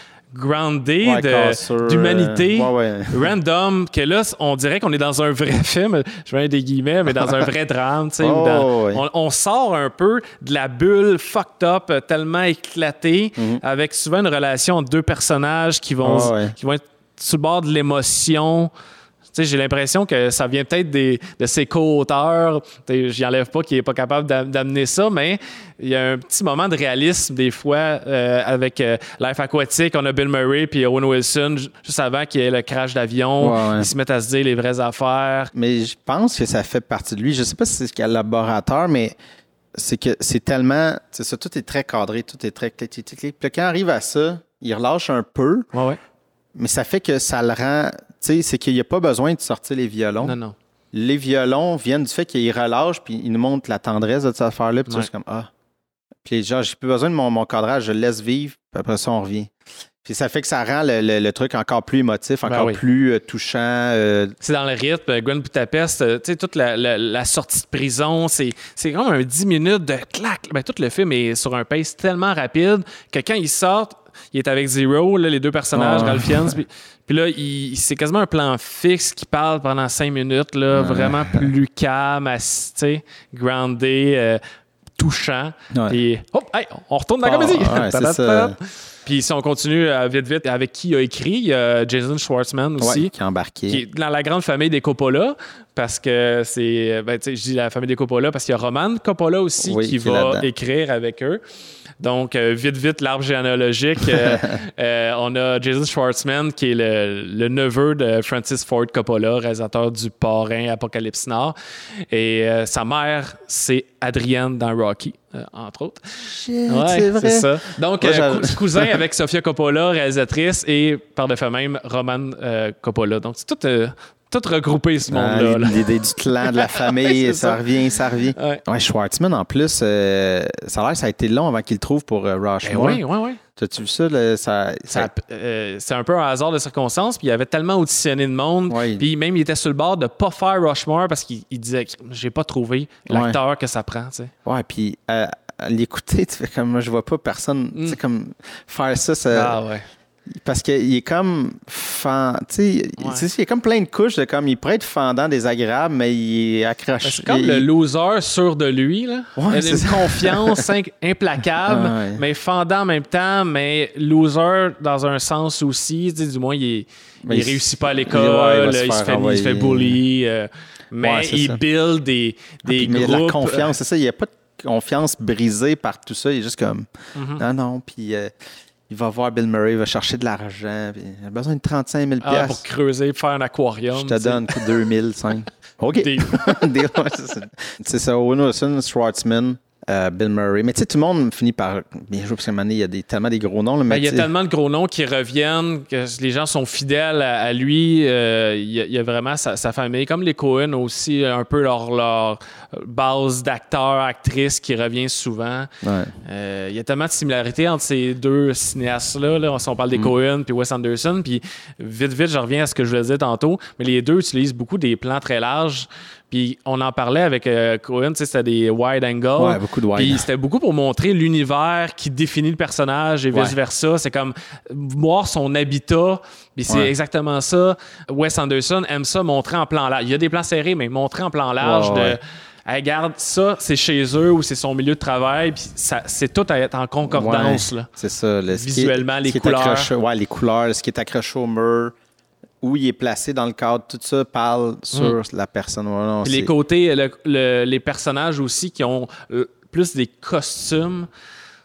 Ouais,
de-
cassure,
d'humanité.
euh, ouais, ouais.
Random, que là, on dirait qu'on est dans un vrai film, je mets des guillemets, mais dans un vrai drame, tu sais.
Oh,
on, on sort un peu de la bulle fucked up, euh, tellement éclatée, avec souvent une relation entre deux personnages qui vont,
Oh,
qui vont être sur le bord de l'émotion. Sais, j'ai l'impression que ça vient peut-être des- de ses co-auteurs. J'y enlève pas qu'il est pas capable d'am- d'amener ça, mais il y a un petit moment de réalisme des fois euh, avec euh, Life Aquatique. On a Bill Murray puis Owen Wilson ju- juste avant qu'il y ait le crash d'avion.
Ouais, ouais.
Ils se mettent à se dire les vraies affaires.
Mais je pense que ça fait partie de lui. Je sais pas si c'est laboratoire, mais c'est que c'est tellement. C'est ça, tout est très cadré, tout est très clic, clic. Puis quand il arrive à ça, il relâche un peu,
Ouais, ouais.
mais ça fait que ça le rend. C'est qu'il n'y a pas besoin de sortir les violons.
Non, non.
Les violons viennent du fait qu'il relâche, puis il nous montre la tendresse de cette affaire-là, puis
Ouais.
comme Ah. Puis gens, j'ai plus besoin de mon, mon cadrage, je le laisse vivre, puis après ça, on revient. Puis ça fait que ça rend le, le- le truc encore plus émotif,
Ben
encore
oui.
plus euh, touchant. euh,
C'est dans le rythme. Gwen Budapest, euh, tu sais, toute la, la- la sortie de prison, c'est c'est comme un 10 minutes de clac. Ben, tout le film est sur un pace tellement rapide que quand ils sortent, il est avec Zero, là, les deux personnages,
Ouais.
Ralph Fiennes, puis, puis là, il- c'est quasiment un plan fixe qui parle pendant 5 minutes, là, vraiment plus calme, sais, groundé, euh, touchant. Puis, hop, hey, on retourne dans la
Ah,
comédie. Puis si on continue euh, vite, vite, avec qui il a écrit, il y a Jason Schwartzman aussi
ouais, qui est embarqué.
qui est dans la grande famille des Coppola, parce que c'est. Ben, je dis la famille des Coppola parce qu'il y a Roman Coppola aussi
Oui,
qui va écrire avec eux. Donc, euh, vite, vite, l'arbre généalogique. euh, euh, on a Jason Schwartzman, qui est le, le neveu de Francis Ford Coppola, réalisateur du Parrain Apocalypse Nord. Et euh, sa mère, c'est Adrienne dans Rocky, euh, entre autres.
Shit,
Ouais,
c'est vrai.
c'est ça. Donc,
Moi,
euh, cou- cousin avec Sofia Coppola, réalisatrice, et par de fait même, Roman euh, Coppola. Donc, c'est tout, euh, tout regroupé, ce
Ah,
monde-là. là.
L'idée du clan, de la famille,
Ouais,
ça,
ça.
revient, ça revient.
Ouais.
Ouais, Schwartzman, en plus, euh, ça a l'air que ça a été long avant qu'il le trouve pour euh, Rushmore.
oui, oui, oui.
T'as-tu vu ça? ça,
euh, c'est un peu un hasard de circonstances, puis il avait tellement auditionné de monde,
Ouais.
puis même il était sur le bord de pas faire Rushmore parce qu'il il disait j'ai pas trouvé l'acteur que ça prend, tu sais.
Ouais, puis à l'écouter, tu fais comme moi, je vois pas personne, tu sais, comme faire ça, ça-
Ah ouais.
Parce qu'il est comme fan, tu sais, il-
Ouais.
il a comme plein de couches de comme, il pourrait être fendant, désagréable, mais il est accroché.
C'est comme
il-
le loser sûr de lui, là.
Ouais,
Il a une
ça.
confiance implacable,
Ah ouais.
mais fendant en même temps, mais loser dans un sens aussi. Du moins, il, est- il
il-
réussit pas à
il
l'école,
se
il, se fait, il se fait
envoyer.
bully, euh, mais il
ça.
build des, des
mais
groupes.
la confiance, c'est ça, il n'y a pas de confiance brisée par tout ça, il est juste comme,
Mhm.
non, non, puis euh, il va voir Bill Murray, il va chercher de l'argent. Il a besoin de 35 000
Ah, pour creuser, faire un aquarium.
Je te
tu sais.
donne 2005. OK.
Des-
Deal, ouais, c'est ça. C'est ça, Owen Wilson, Schwartzman, euh, Bill Murray. Mais tu sais, tout le monde finit par bien jouer parce qu'à un moment donné, il y a des, tellement des gros noms. là, mais
Ben, il y a tellement de gros noms qui reviennent que les gens sont fidèles à, à lui. Euh, il, y a, il y a vraiment sa, sa famille, comme les Cohen aussi, un peu leur, leur base d'acteurs, actrices qui revient souvent.
Ouais.
Euh, il y a tellement de similarités entre ces deux cinéastes-là. Là. Si on parle des
Mm.
Cohen puis Wes Anderson, puis vite, vite, je reviens à ce que je le disais tantôt, mais les deux utilisent beaucoup des plans très larges. Puis on en parlait avec euh, Cohen, c'était des wide angles.
Ouais, beaucoup de wide.
Puis c'était beaucoup pour montrer l'univers qui définit le personnage et
Ouais.
vice-versa. C'est comme voir son habitat. Puis c'est
Ouais.
exactement ça. Wes Anderson aime ça montrer en plan large. Il y a des plans serrés, mais montrer en plan large de. Hey, regarde, ça, c'est chez eux ou c'est son milieu de travail. Puis c'est tout à être en concordance.
Ouais,
Là.
C'est ça. le-
Visuellement, les couleurs.
ouais, les couleurs, ce qui est accroché au mur, où il est placé dans le cadre, tout ça parle sur la personne.
Les côtés, le- le- les personnages aussi qui ont euh, plus des costumes.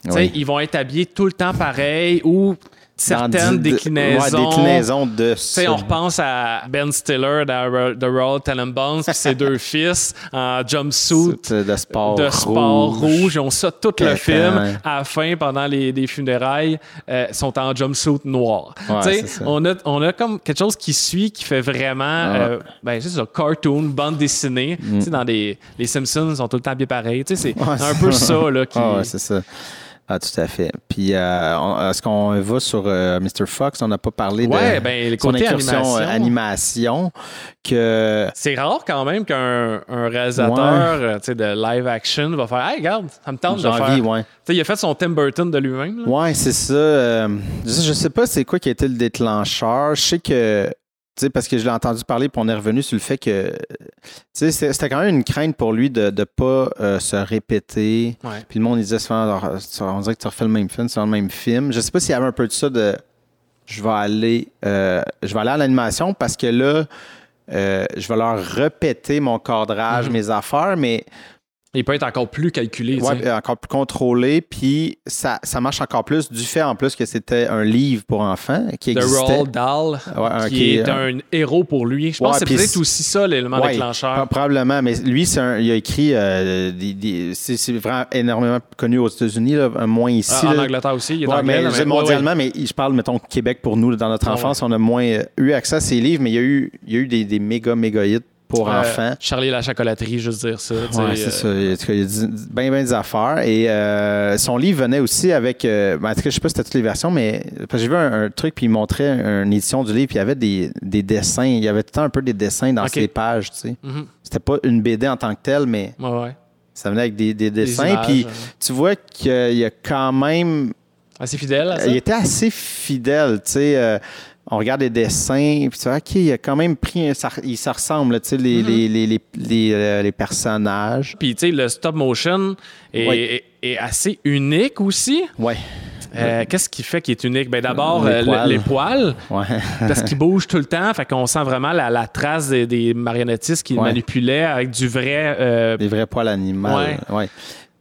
Oui.
Ils vont être habillés tout le temps pareil ou certaines
dix-
déclinaisons.
Ouais, déclinaisons de ça.
on repense à Ben Stiller dans The Royal Tenenbaums puis ses deux fils en jumpsuit
de sport
de sport
rouge.
rouge. Ils ont ça tout le film. À la fin, pendant les, les funérailles, euh, sont en jumpsuit noir.
Ouais,
on, a, on a comme quelque chose qui suit, qui fait vraiment, euh, ben, c'est ça, cartoon, bande dessinée. Sais, dans des, les Simpsons, ils sont tout le temps bien pareils. C'est
Mm. Ouais,
un peu ça là, qui...
Ah c'est ça. Ah, tout à fait. Puis, euh, est-ce qu'on va sur euh, Mr. Fox? On n'a pas parlé
Ouais,
de
ben, le
son
côté
incursion
animation.
euh, animation, que
C'est rare quand même qu'un un réalisateur euh, de live action va faire Hey, regarde, ça me tente de
j'ai
faire.
envie, ouais.
Il a fait son Tim Burton de lui-même.
Ouais, c'est ça. euh, je, je sais pas c'est quoi qui a été le déclencheur. Je sais que, tu sais, parce que je l'ai entendu parler, puis on est revenu sur le fait que, tu sais, c'était quand même une crainte pour lui de ne pas euh, se répéter.
Ouais.
Puis le monde il disait souvent, alors, on dirait que tu refais le même film, c'est le même film. Je sais pas s'il y avait un peu de ça de, je vais aller, euh, je vais aller à l'animation parce que là, euh, je vais leur répéter mon cadrage,
Mhm.
mes affaires, mais
Il peut être encore plus calculé.
euh, encore plus contrôlé, puis ça, ça marche encore plus du fait en plus que c'était un livre pour enfants qui existait.
Roald Dahl,
Ouais, un-
qui
qui
est un héros pour lui. Je pense que c'est peut-être aussi ça l'élément
Ouais,
déclencheur.
pro- Probablement, mais lui, c'est un- il a écrit euh, c'est vraiment énormément connu aux États-Unis, là, moins ici.
Ah, en
là.
Angleterre aussi, il est anglais.
mais
mais-
mondialement, mais je parle, mettons, Québec pour nous, dans notre
Ah,
enfance, on a moins euh, eu accès à ces livres, mais il y a eu, il y a eu des, des méga, méga hits pour.
Euh,
enfants.
Charlie la chocolaterie, juste dire ça.
Ouais, c'est
euh,
ça. Il y a, bien, bien des affaires. Et euh, son livre venait aussi avec. ben, en tout cas, je sais pas si c'était toutes les versions, mais j'ai vu un, un truc, puis il montrait une édition du livre, puis il y avait des, des dessins. Il y avait tout le temps un peu des dessins dans
Ok.
ses pages, tu sais.
mhm.
C'était pas une BD en tant que telle, mais
Ouais, ouais.
ça venait avec des, des
Des
dessins. puis
euh,
tu vois qu'il y a quand même.
Assez fidèle à ça?
Il était assez fidèle, tu sais. On regarde les dessins, puis tu vois, OK, il a quand même pris. ça, il, ça ressemble, tu sais, les, les, les, les, les, euh, les personnages.
Puis, tu sais, le stop motion est, est- est assez unique aussi.
Ouais.
Euh, Qu'est-ce qui fait qu'il est unique? Ben, D'abord,
Les
euh,
poils.
les poils.
Ouais.
parce qu'il bouge tout le temps, fait qu'on sent vraiment la, la trace des, des marionnettistes qui
Ouais.
manipulaient avec du vrai. euh,
Des vrais poils animaux. Ouais.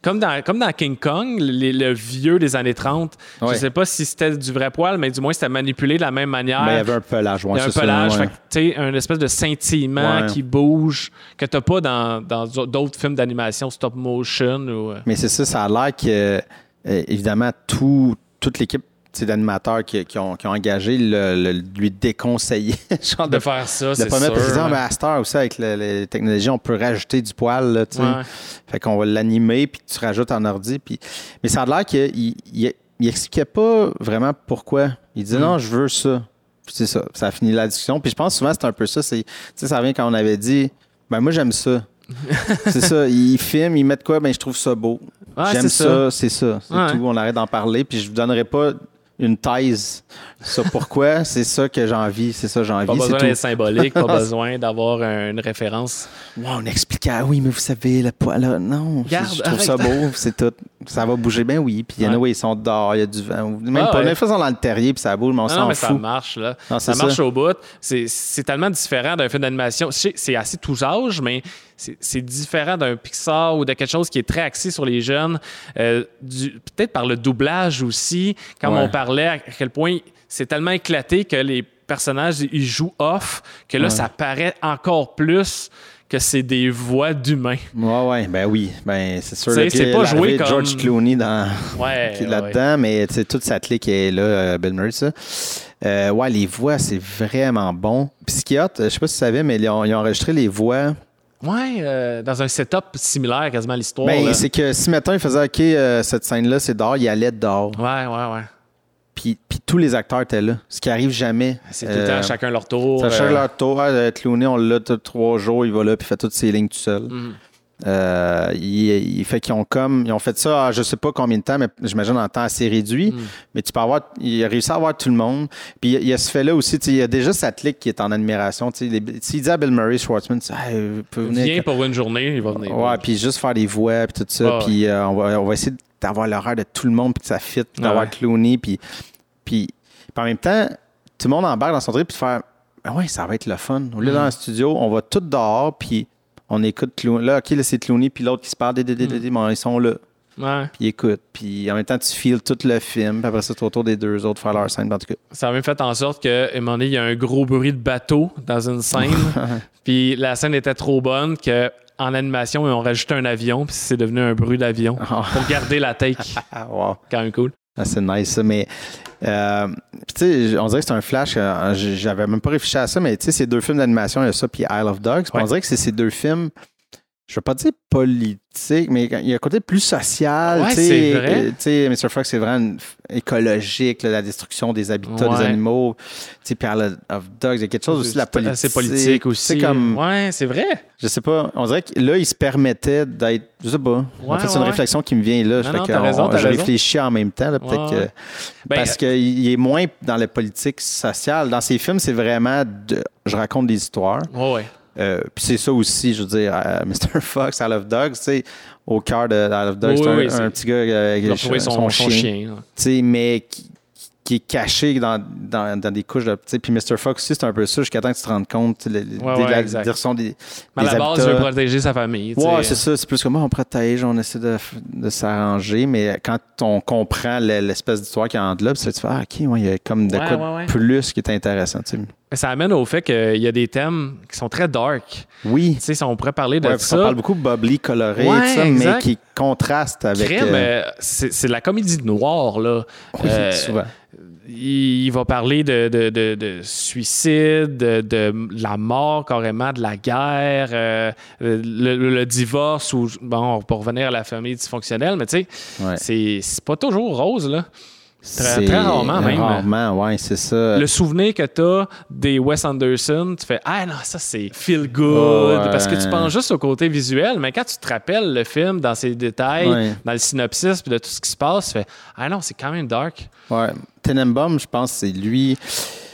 Comme, dans, comme dans King Kong, le, le vieux des années 30. Je
Ouais.
sais pas si c'était du vrai poil, mais du moins c'était manipulé de la même manière.
Mais il y avait un pelage. Ouais,
Il y a un
ça,
pelage,
ouais.
fait que, tu sais, un espèce de scintillement
Ouais.
qui bouge que t'as pas dans dans d'autres films d'animation stop motion ou. euh,
Mais c'est ça, ça a l'air que, euh, évidemment, tout, toute l'équipe d'animateurs qui, qui ont, qui ont engagé le, le- lui déconseiller. genre
de
de,
faire ça,
de
c'est
pas
sûr.
mettre président,
là.
mais à cette heure aussi, avec le- les technologies, on peut rajouter du poil. Là.
Ouais.
Fait qu'on va l'animer, puis tu rajoutes en ordi. Puis... Mais ça a l'air qu'il il, il expliquait pas vraiment pourquoi. Il disait
Mm.
non, je veux ça. Puis c'est ça. Ça a fini la discussion. Puis je pense souvent c'est un peu ça. C'est, tu sais, ça revient quand on avait dit ben moi j'aime ça. c'est ça. Ils filment, ils mettent quoi? Ben je trouve ça beau.
Ouais,
J'aime ça, c'est ça. C'est
Ouais.
tout. On arrête d'en parler. Puis je vous donnerai pas une thèse sur pourquoi. c'est ça que j'ai envie. C'est ça que j'ai envie.
Pas besoin d'être symbolique, pas besoin d'avoir un- une référence.
On expliquait, ah oui, mais vous savez, le poil, là, non, je trouve ça beau, c'est tout. Ça va bouger, ben oui. Puis, il y en a où ils sont dehors, il y a du vent. Même
Ah
pas,
ouais.
même fois, ils sont dans le terrier, puis ça bouge, mais on
Non,
s'en
mais ça
fout.
marche, là.
Non,
ça marche au bout. C'est c'est tellement différent d'un film d'animation. C'est c'est assez tous âges, mais c'est différent d'un Pixar ou de quelque chose qui est très axé sur les jeunes. Euh, Peut-être par le doublage aussi.
Ouais.
on parlait à quel point c'est tellement éclaté que les personnages, ils jouent off, que là,
Ouais.
ça paraît encore plus que c'est des voix d'humains.
Ouais, ouais, ben oui. Ben, c'est sûr.
C'est pas joué comme-
George Clooney dans,
Ouais.
qui est
ouais,
là-dedans, mais tu sais, toute sa clique est là, euh, Bill Murray, ça. Euh, ouais, les voix, c'est vraiment bon. Puis ce qui est hot, je sais pas si tu savais, mais ils ont, ils ont enregistré les voix.
Ouais, euh, dans un setup similaire quasiment à l'histoire.
Ben, c'est que si maintenant ils faisaient OK, euh, cette scène-là, c'est dehors, il allait dehors.
Ouais, ouais, ouais.
Puis, puis tous les acteurs étaient là. Ce qui arrive jamais.
C'est tout le
Euh,
temps chacun leur tour. Euh,
leur tour. Ah, euh, Clooney, on l'a tous trois jours, il va là, puis il fait toutes ses lignes tout seul.
Mhm.
Euh, il, il fait qu'ils ont comme ils ont fait ça, à je sais pas combien de temps, mais j'imagine en temps assez réduit.
Mm.
Mais tu peux avoir, il a réussi à avoir tout le monde. Puis il y a- il ce fait-là aussi, il y a déjà sa clique qui est en admiration. tu sais, les- S'il dit à Bill Murray, Schwartzman, venir.
Viens pour une journée, il va venir.
Ouais, puis juste faire des voix, puis tout ça. Puis euh, on, va, on va essayer d'avoir l'horaire de tout le monde, puis que ça fit, puis d'avoir
Ouais.
Clooney, puis, puis, en même temps, tout le monde embarque dans son trip, puis de faire, ah ouais, ça va être le fun. Au lieu
Mm.
dans le studio, on va tout dehors, puis on écoute Clooney. Là, OK, là, c'est Clooney, puis l'autre qui se parle, des, bon, ils sont là,
Ouais.
puis ils écoutent. Puis en même temps, tu files tout le film, puis après ça, tu autour des deux autres faire leur scène, en tout cas.
Ça a même fait en sorte que, à un moment donné, il y a un gros bruit de bateau dans une scène. puis la scène était trop bonne que en animation, ils ont rajouté un avion, puis c'est devenu un bruit d'avion
Ah,
pour garder la take.
wow.
Quand même cool.
Ah, c'est nice, ça. Mais, euh, tu sais, on dirait que c'est un flash. euh, J'avais même pas réfléchi à ça, mais tu sais, ces deux films d'animation, il y a ça, puis Isle of Dogs.
Ouais.
On dirait que c'est ces deux films, je veux pas dire politique, mais il y a un côté plus social.
Ouais, c'est vrai.
Mr. Fox, c'est vraiment une écologique, là, la destruction des habitats
Ouais.
des animaux. Tu sais, puis Isle of Dogs, il y a quelque chose aussi de la politique.
C'est politique aussi.
C'est comme,
Ouais, c'est vrai.
je sais pas, on dirait que là, il se permettait d'être, je sais pas. en fait, c'est une réflexion qui me vient là.
Non,
on-
raison,
je
raison.
réfléchis en même temps, là, que.
Ben,
Parce qu'il est moins dans la politique sociale. Dans ses films, c'est vraiment de, je raconte des histoires.
ouais, ouais.
Euh, Puis c'est ça aussi, je veux dire, euh, Mr. Fox, I Love Dogs, tu sais, au cœur de I Love Dogs,
Oui,
c'est un,
oui,
un
c'est-
petit gars euh,
a
qui
retrouvé son, son chien.
tu sais, mais qui, qui est caché dans, dans, dans des couches de. Puis Mr. Fox aussi, c'est un peu ça, jusqu'à temps que tu te rendes compte, le-
Ouais,
des-
ouais,
la
exact.
direction des.
Mais à la base, il veut protéger sa famille.
Ouais, c'est ça. C'est plus comme moi, on protège, on essaie de, de s'arranger, mais quand on comprend le- l'espèce d'histoire qu'il y a en là, puis ça, tu fais, ah, OK, ouais, il y a comme de quoi plus qui est intéressant.
ça amène au fait qu'il y a des thèmes qui sont très dark.
Oui.
Tu sais, on pourrait parler de
Ouais,
ça.
qu'on parle beaucoup de bubbly, coloré,
Ouais,
ça, mais qui contraste avec. Euh,
euh, c'est c'est de la comédie noire, là.
oui,
Euh,
souvent.
Il, va parler de, de, de- de suicide, de, la mort carrément, de la guerre, euh, le, divorce, ou bon, pour revenir à la famille dysfonctionnelle, mais tu sais,
Ouais.
c'est pas toujours rose, là. Très,
C'est-
très rarement même.
Rarement, ouais, c'est ça.
Le souvenir que tu as des Wes Anderson, tu fais Ah non, ça c'est feel good.
Oh, ouais.
Parce que tu penses juste au côté visuel, mais quand tu te rappelles le film dans ses détails,
Ouais.
dans le synopsis, puis de tout ce qui se passe, tu fais Ah non, c'est quand même dark.
Ouais. Tenenbaum, je pense, c'est lui.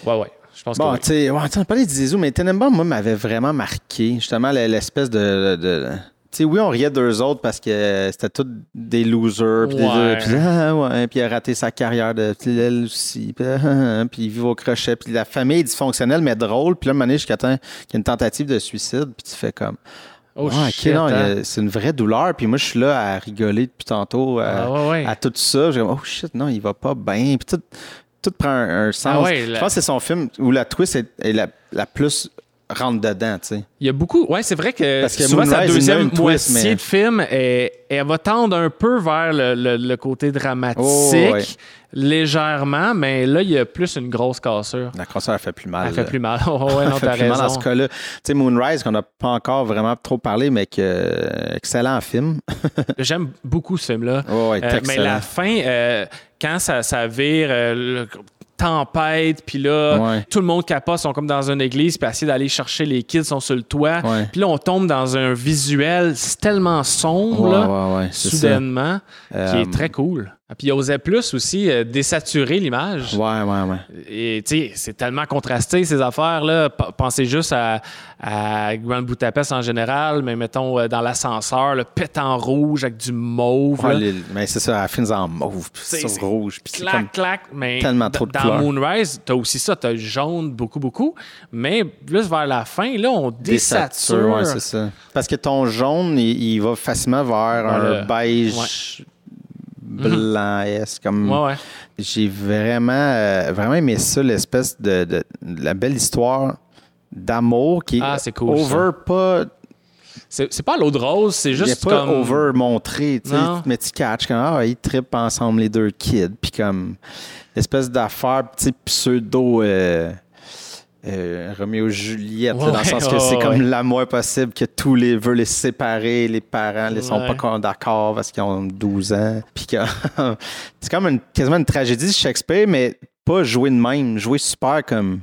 Ouais, ouais. Je pense
Bon,
que
tu sais, ouais, tu sais, on parlait de Zizou, mais Tenenbaum, moi, m'avait vraiment marqué. Justement, l'espèce de. Sais, oui, on riait d'eux autres parce que c'était tous des losers. Puis, des-
Ouais.
puis, ah, ouais, puis il a raté sa carrière de puis elle aussi. Puis, ah, puis il vit au crochet. Puis la famille est dysfonctionnelle, mais drôle. Puis là, un jusqu'à temps qu'il y a une tentative de suicide. Puis tu fais comme.
Oh,
Ah,
shit,
non,
hein.
c'est une vraie douleur. Puis moi, je suis là à rigoler depuis tantôt à,
Ah, ouais, ouais.
à tout ça. Comme, oh shit, non, il va pas bien. Puis tout, tout prend un, un sens.
Ah ouais,
je pense que c'est son film où la twist est, est la, la plus rentre dedans, tu sais.
Il y a beaucoup. Ouais, c'est vrai que,
Parce que
souvent, sa
Moonrise,
deuxième moitié
mais-
de film, est- elle va tendre un peu vers le, le- le côté dramatique,
Oh, ouais.
légèrement, mais là, il y a plus une grosse cassure.
La crosseur, elle fait plus mal.
Elle fait plus mal. Oh, ouais, non,
Elle fait
t'as
plus mal dans
raison.
ce cas-là. Tu sais, Moonrise, qu'on n'a pas encore vraiment trop parlé, mais que, euh, excellent film.
J'aime beaucoup ce film-là.
Ouais,
Euh, mais la fin, euh, quand ça, ça vire, euh, le- tempête, puis là,
Ouais.
tout le monde capote, sont comme dans une église, puis essayer d'aller chercher les kids, sont sur le toit. Puis là, on tombe dans un visuel tellement sombre, là, soudainement, qui
Euh,
est très cool. Ah, Puis il osait plus aussi euh, désaturer l'image.
Ouais, ouais, ouais.
Et tu sais, c'est tellement contrasté ces affaires-là. Pensez juste à, à Grand Budapest en général, mais mettons euh, dans l'ascenseur, le en rouge avec du mauve.
Ouais,
là.
les- mais c'est ça, elle finit en mauve, puis
C'est-
rouge. Puis
clac,
comme...
clac, mais
tellement trop de
dans
couleurs.
Moonrise, t'as aussi ça, t'as jaune beaucoup, beaucoup, mais plus vers la fin, là, on désature.
ouais, c'est ça. Parce que ton jaune, il, il va facilement vers un
le-
beige blanc-esque. Comme...
Ouais, ouais.
J'ai vraiment, euh, vraiment aimé ça, l'espèce de, de- de la belle histoire d'amour qui est,
Ah, c'est cool,
over, pas.
C'est pas l'eau de rose, c'est
est
juste
pas
comme...
over montré, tu sais, mais tu catches comme ah, ils trippent ensemble les deux kids, puis comme l'espèce d'affaire, sais, pseudo euh, euh, Roméo Juliette, là, dans le
Ouais,
sens que
ouais,
c'est
ouais.
comme la moins possible que tous les veulent les séparer, les parents ne sont
Ouais.
pas d'accord parce qu'ils ont 12 ans, puis que c'est comme une, quasiment une tragédie de Shakespeare, mais pas jouer de même, jouer super comme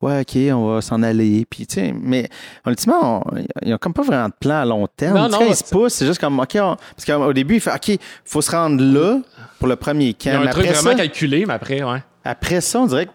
ouais, ok, on va s'en aller. Puis, tu sais, mais ultimement, on- ils n'ont comme pas vraiment de plan à long terme.
Non, non,
ils se poussent, c'est juste comme, ok, on- parce qu'au début, il fait, ok, faut se rendre là pour le premier
Il y a
camp.
un
Mais
truc
après,
vraiment
ça,
calculé, mais après, ouais.
après ça, on dirait que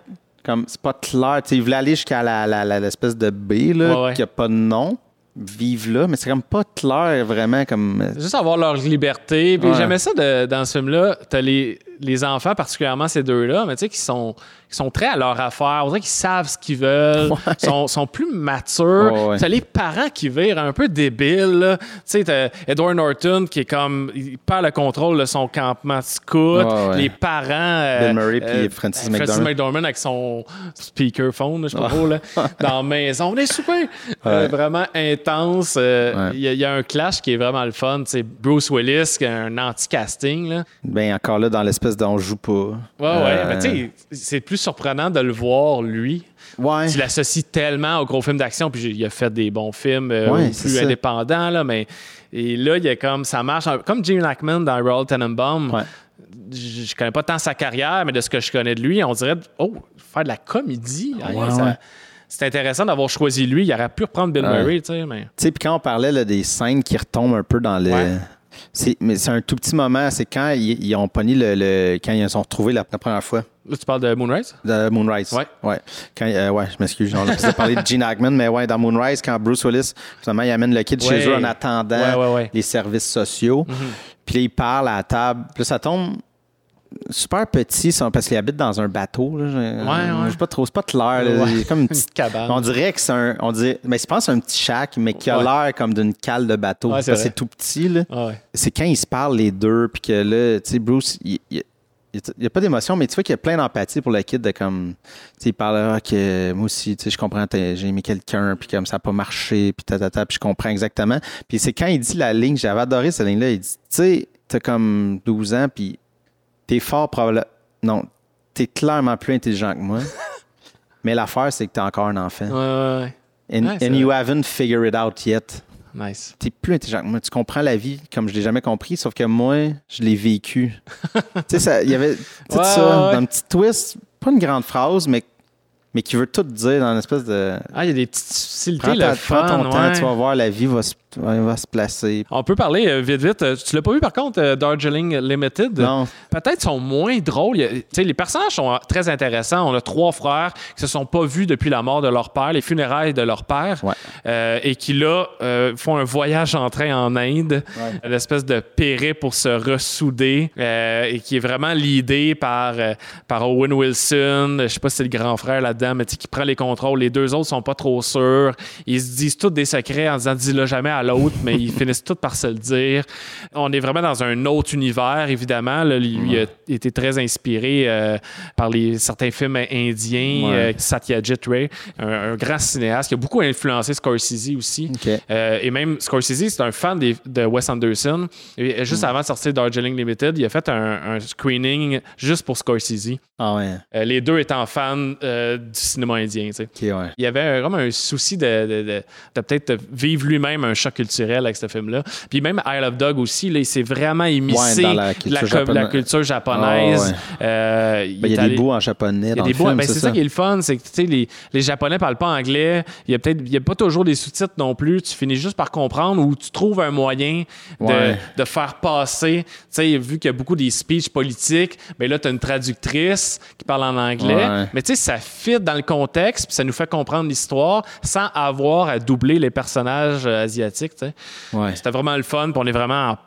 comme c'est pas clair. Tu sais, ils voulaient aller jusqu'à la, la- la- l'espèce de baie là,
Ouais, ouais.
qui a pas de nom. Vivre là, mais c'est comme pas clair vraiment comme.
Juste avoir leur liberté. Puis
Ouais.
j'aimais ça de- dans ce film-là. T'as les, les enfants, particulièrement ces deux-là, mais tu sais, qui sont, qui sont très à leur affaire. On dirait qu'ils savent ce qu'ils veulent.
Ouais.
sont, sont plus matures.
Ouais, ouais.
T'as les parents qui virent un peu débiles. Tu sais, t'as Edward Norton qui est comme. Il perd le contrôle de son campement scout.
Ouais, ouais.
Les parents. euh,
Bill Murray puis Francis McDormand.
McDormand avec son speakerphone, je sais pas trop, là, dans la maison. On est super. Euh, vraiment intense. Euh, Il
Ouais.
y, a- il y a un clash qui est vraiment le fun. C'est Bruce Willis, qui a un anti-casting. là.
Ben encore là dans l'espèce joue pas.
Ouais, ouais.
Euh,
Mais tu sais, c'est plus surprenant de le voir, lui.
Ouais.
Tu l'associes tellement au gros film d'action, puis il a fait des bons films euh,
Ouais, c'est
plus
ça.
indépendants, là, mais et là, il y a comme ça marche. Comme Gene Hackman dans Royal Tenenbaum.
Ouais.
Je, connais pas tant sa carrière, mais de ce que je connais de lui, on dirait oh, faire de la comédie. hein,
Ouais,
ça-
ouais.
C'est intéressant d'avoir choisi lui. Il aurait pu reprendre Bill
Ouais.
Murray, tu sais, mais.
Tu sais, puis quand on parlait là, des scènes qui retombent un peu dans le. Mais c'est un tout petit moment. C'est quand ils, ils ont pogné le, le- Quand ils se sont retrouvés la, la première fois.
Là, tu parles de Moonrise?
De Moonrise.
Ouais.
Ouais. Quand, euh, ouais, je m'excuse. On a parlé de Gene Hackman, mais ouais, dans Moonrise, quand Bruce Willis, finalement, il amène le kid chez eux en attendant
Ouais, ouais, ouais.
les services sociaux. Puis là, il parle à la table. Puis là, ça tombe super petit, parce qu'il habite dans un bateau. Là. Je,
ouais.
je sais pas trop. C'est pas clair. là.
Ouais.
C'est comme une
Une
petite
cabane.
on dirait que c'est un. On dirait, mais je pense c'est un petit shack, mais qui a
Ouais.
l'air comme d'une cale de bateau.
Ouais,
parce
c'est
que
vrai.
c'est tout petit. Là.
Ouais.
C'est quand ils se parlent les deux, puis que là, tu sais, Bruce, il n'y a pas d'émotion, mais tu vois qu'il y a plein d'empathie pour le kid de comme. Tu sais, il parle, ah, que moi aussi, tu sais, je comprends, j'ai aimé quelqu'un, puis comme ça n'a pas marché, puis tatata, puis je comprends exactement. Puis c'est quand il dit la ligne, j'avais adoré cette ligne-là, il dit, tu sais, t'as comme 12 ans, puis t'es fort probablement. Non, t'es clairement plus intelligent que moi. mais l'affaire, c'est que t'es encore un enfant.
Ouais, ouais, ouais.
And, you haven't figured it out yet.
Nice.
T'es plus intelligent que moi. Tu comprends la vie comme je l'ai jamais compris, sauf que moi, je l'ai vécu. tu sais, il y avait tout ça un petit twist, pas une grande phrase, mais, mais qui veut tout dire dans une espèce de.
Ah, il y a des petites subtilités,
Prends,
le
prends ton temps, tu vas voir, la vie va se, va, se placer.
On peut parler euh, vite, vite. Euh, Tu l'as pas vu, par contre, euh, Darjeeling Limited?
Non.
Peut-être sont moins drôles. A- tu sais, les personnages sont euh, très intéressants. On a trois frères qui se sont pas vus depuis la mort de leur père, les funérailles de leur père,
Ouais.
et qui, là, font un voyage en train en Inde,
Ouais.
une espèce de périple pour se ressouder, et qui est vraiment l'idée par, par Owen Wilson. Je sais pas si c'est le grand frère là-dedans, mais qui prend les contrôles. Les deux autres sont pas trop sûrs. Ils se disent tous des secrets en disant dis-le jamais à l'autre, mais ils finissent tous par se le dire. On est vraiment dans un autre univers, évidemment. Là, lui a été très inspiré euh, par les, certains films indiens.
Ouais.
euh, Satyajit Ray, un, un grand cinéaste qui a beaucoup influencé Scorsese aussi. Euh, et même Scorsese, c'est un fan des- de Wes Anderson. Et
Mm.
juste avant de sortir Darjeeling Limited, il a fait un, un screening juste pour Scorsese.
Ah ouais.
Euh, les deux étant fans du cinéma indien. tu sais.
OK, ouais.
Il y avait comme un souci de, de- de- de peut-être vivre lui-même un choc culturel avec ce film-là. Puis même Isle of Dog aussi, là, il s'est vraiment immiscé
Ouais, dans la culture japonaise.
la culture japonaise.
Ah, ouais.
Euh,
Ben, Il y a des bouts en japonais
il y a
dans
des bouts-
film,
ben, c'est ça qui est le fun, c'est que tu sais, les, les Japonais parlent pas anglais. Il y a peut-être, il y a pas toujours des sous-titres non plus. Tu finis juste par comprendre ou tu trouves un moyen de, de faire passer. Tu sais, vu qu'il y a beaucoup des speeches politiques, ben là, tu as une traductrice qui parle en anglais. Mais tu sais, ça fit dans le contexte, puis ça nous fait comprendre l'histoire sans avoir à doubler les personnages euh, asiatiques.
Ouais.
C'était vraiment le fun, puis on est vraiment en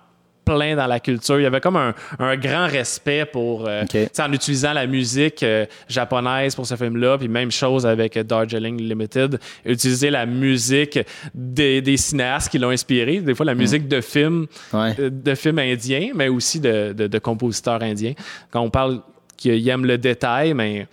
plein dans la culture. Il y avait comme un, un grand respect pour, euh, en utilisant la musique euh, japonaise pour ce film-là, puis même chose avec euh, Darjeeling Limited, utiliser la musique des, des cinéastes qui l'ont inspiré, des fois la musique de films,
Ouais.
euh, de films indiens, mais aussi de, de- de compositeurs indiens. Quand on parle qu'ils aiment le détail, mais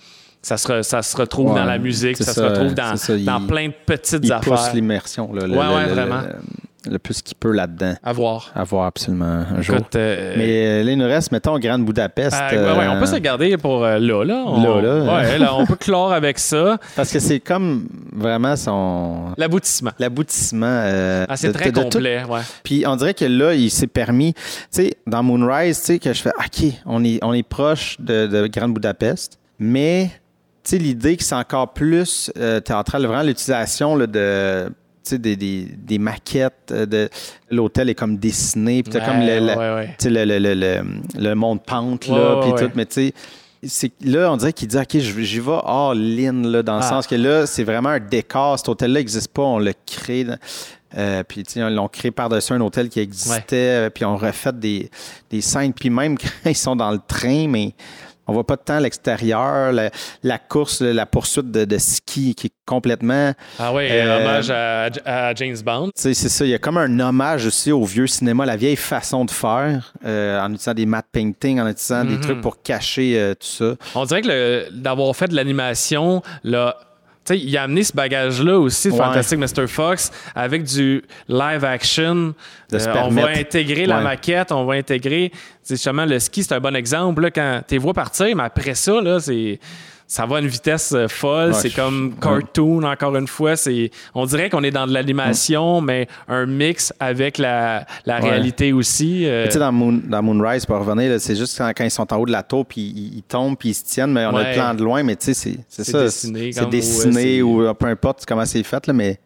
ça se, re- ça se retrouve
Ouais,
dans la musique, ça,
ça,
se retrouve dans,
il-
plein de petites
Il pousse
affaires.
l'immersion, là, le,
Ouais,
le-
ouais,
le-
vraiment.
le- le plus qu'il peut là-dedans.
À voir.
À voir absolument un jour.
Euh,
Mais euh, là, il nous reste, mettons, Grande Budapest.
ah, ouais, ouais, on peut se
euh,
garder pour euh, là, là. On,
Là, là.
Ouais, là, on peut clore avec ça.
Parce que c'est comme vraiment son.
L'aboutissement.
L'aboutissement.
Ah, c'est très
de- de tout.
complet, ouais.
Puis on dirait que là, il s'est permis, tu sais, dans Moonrise, tu sais, que je fais, OK, on est, on est proche de, de Grande Budapest, mais, sais, l'idée que c'est encore plus euh, théâtral, vraiment l'utilisation de, des, des, des maquettes, euh, de l'hôtel est comme dessiné, puis t'as
Ouais,
comme le, le-
ouais, ouais.
le, le, le, monde pente, là, puis tout, mais tu sais, là, on dirait qu'il dit, OK, j'y vais all-in, là, dans le
Ah.
sens que là, c'est vraiment un décor. Cet hôtel-là n'existe pas, on le crée. euh, puis, tu sais, ils l'ont créé par-dessus un hôtel qui existait, puis on refait des, des scènes. Puis même quand ils sont dans le train, mais on voit pas de temps à l'extérieur. La, la course, la poursuite de, de ski qui est complètement...
Ah oui,
Euh,
hommage à, à James Bond.
C'est ça. Il y a comme un hommage aussi au vieux cinéma, la vieille façon de faire, euh, en utilisant des matte paintings, en utilisant des
Mhm.
trucs pour cacher euh, tout ça.
On dirait que d'avoir fait de l'animation, là. Tu sais, il a amené ce bagage-là aussi de
Ouais.
Fantastic Mr. Fox avec du live action. Euh, on va intégrer la maquette, on va intégrer. Justement le ski, c'est un bon exemple. Là, quand tu vois partir, mais après ça, là, c'est. Ça va à une vitesse euh, folle,
Ouais,
c'est comme cartoon encore une fois. C'est, on dirait qu'on est dans de l'animation, mais un mix avec la, la
Ouais.
réalité aussi. euh,
Tu sais, dans, Moon- dans Moonrise, pour revenir, c'est juste quand, quand ils sont en haut de la tour, puis ils, ils tombent, puis ils se tiennent, mais on a le plan de loin, mais tu sais, c'est c'est
C'est
ça.
dessiné
C'est dessiné
c'est-
ou peu importe comment c'est fait, là, mais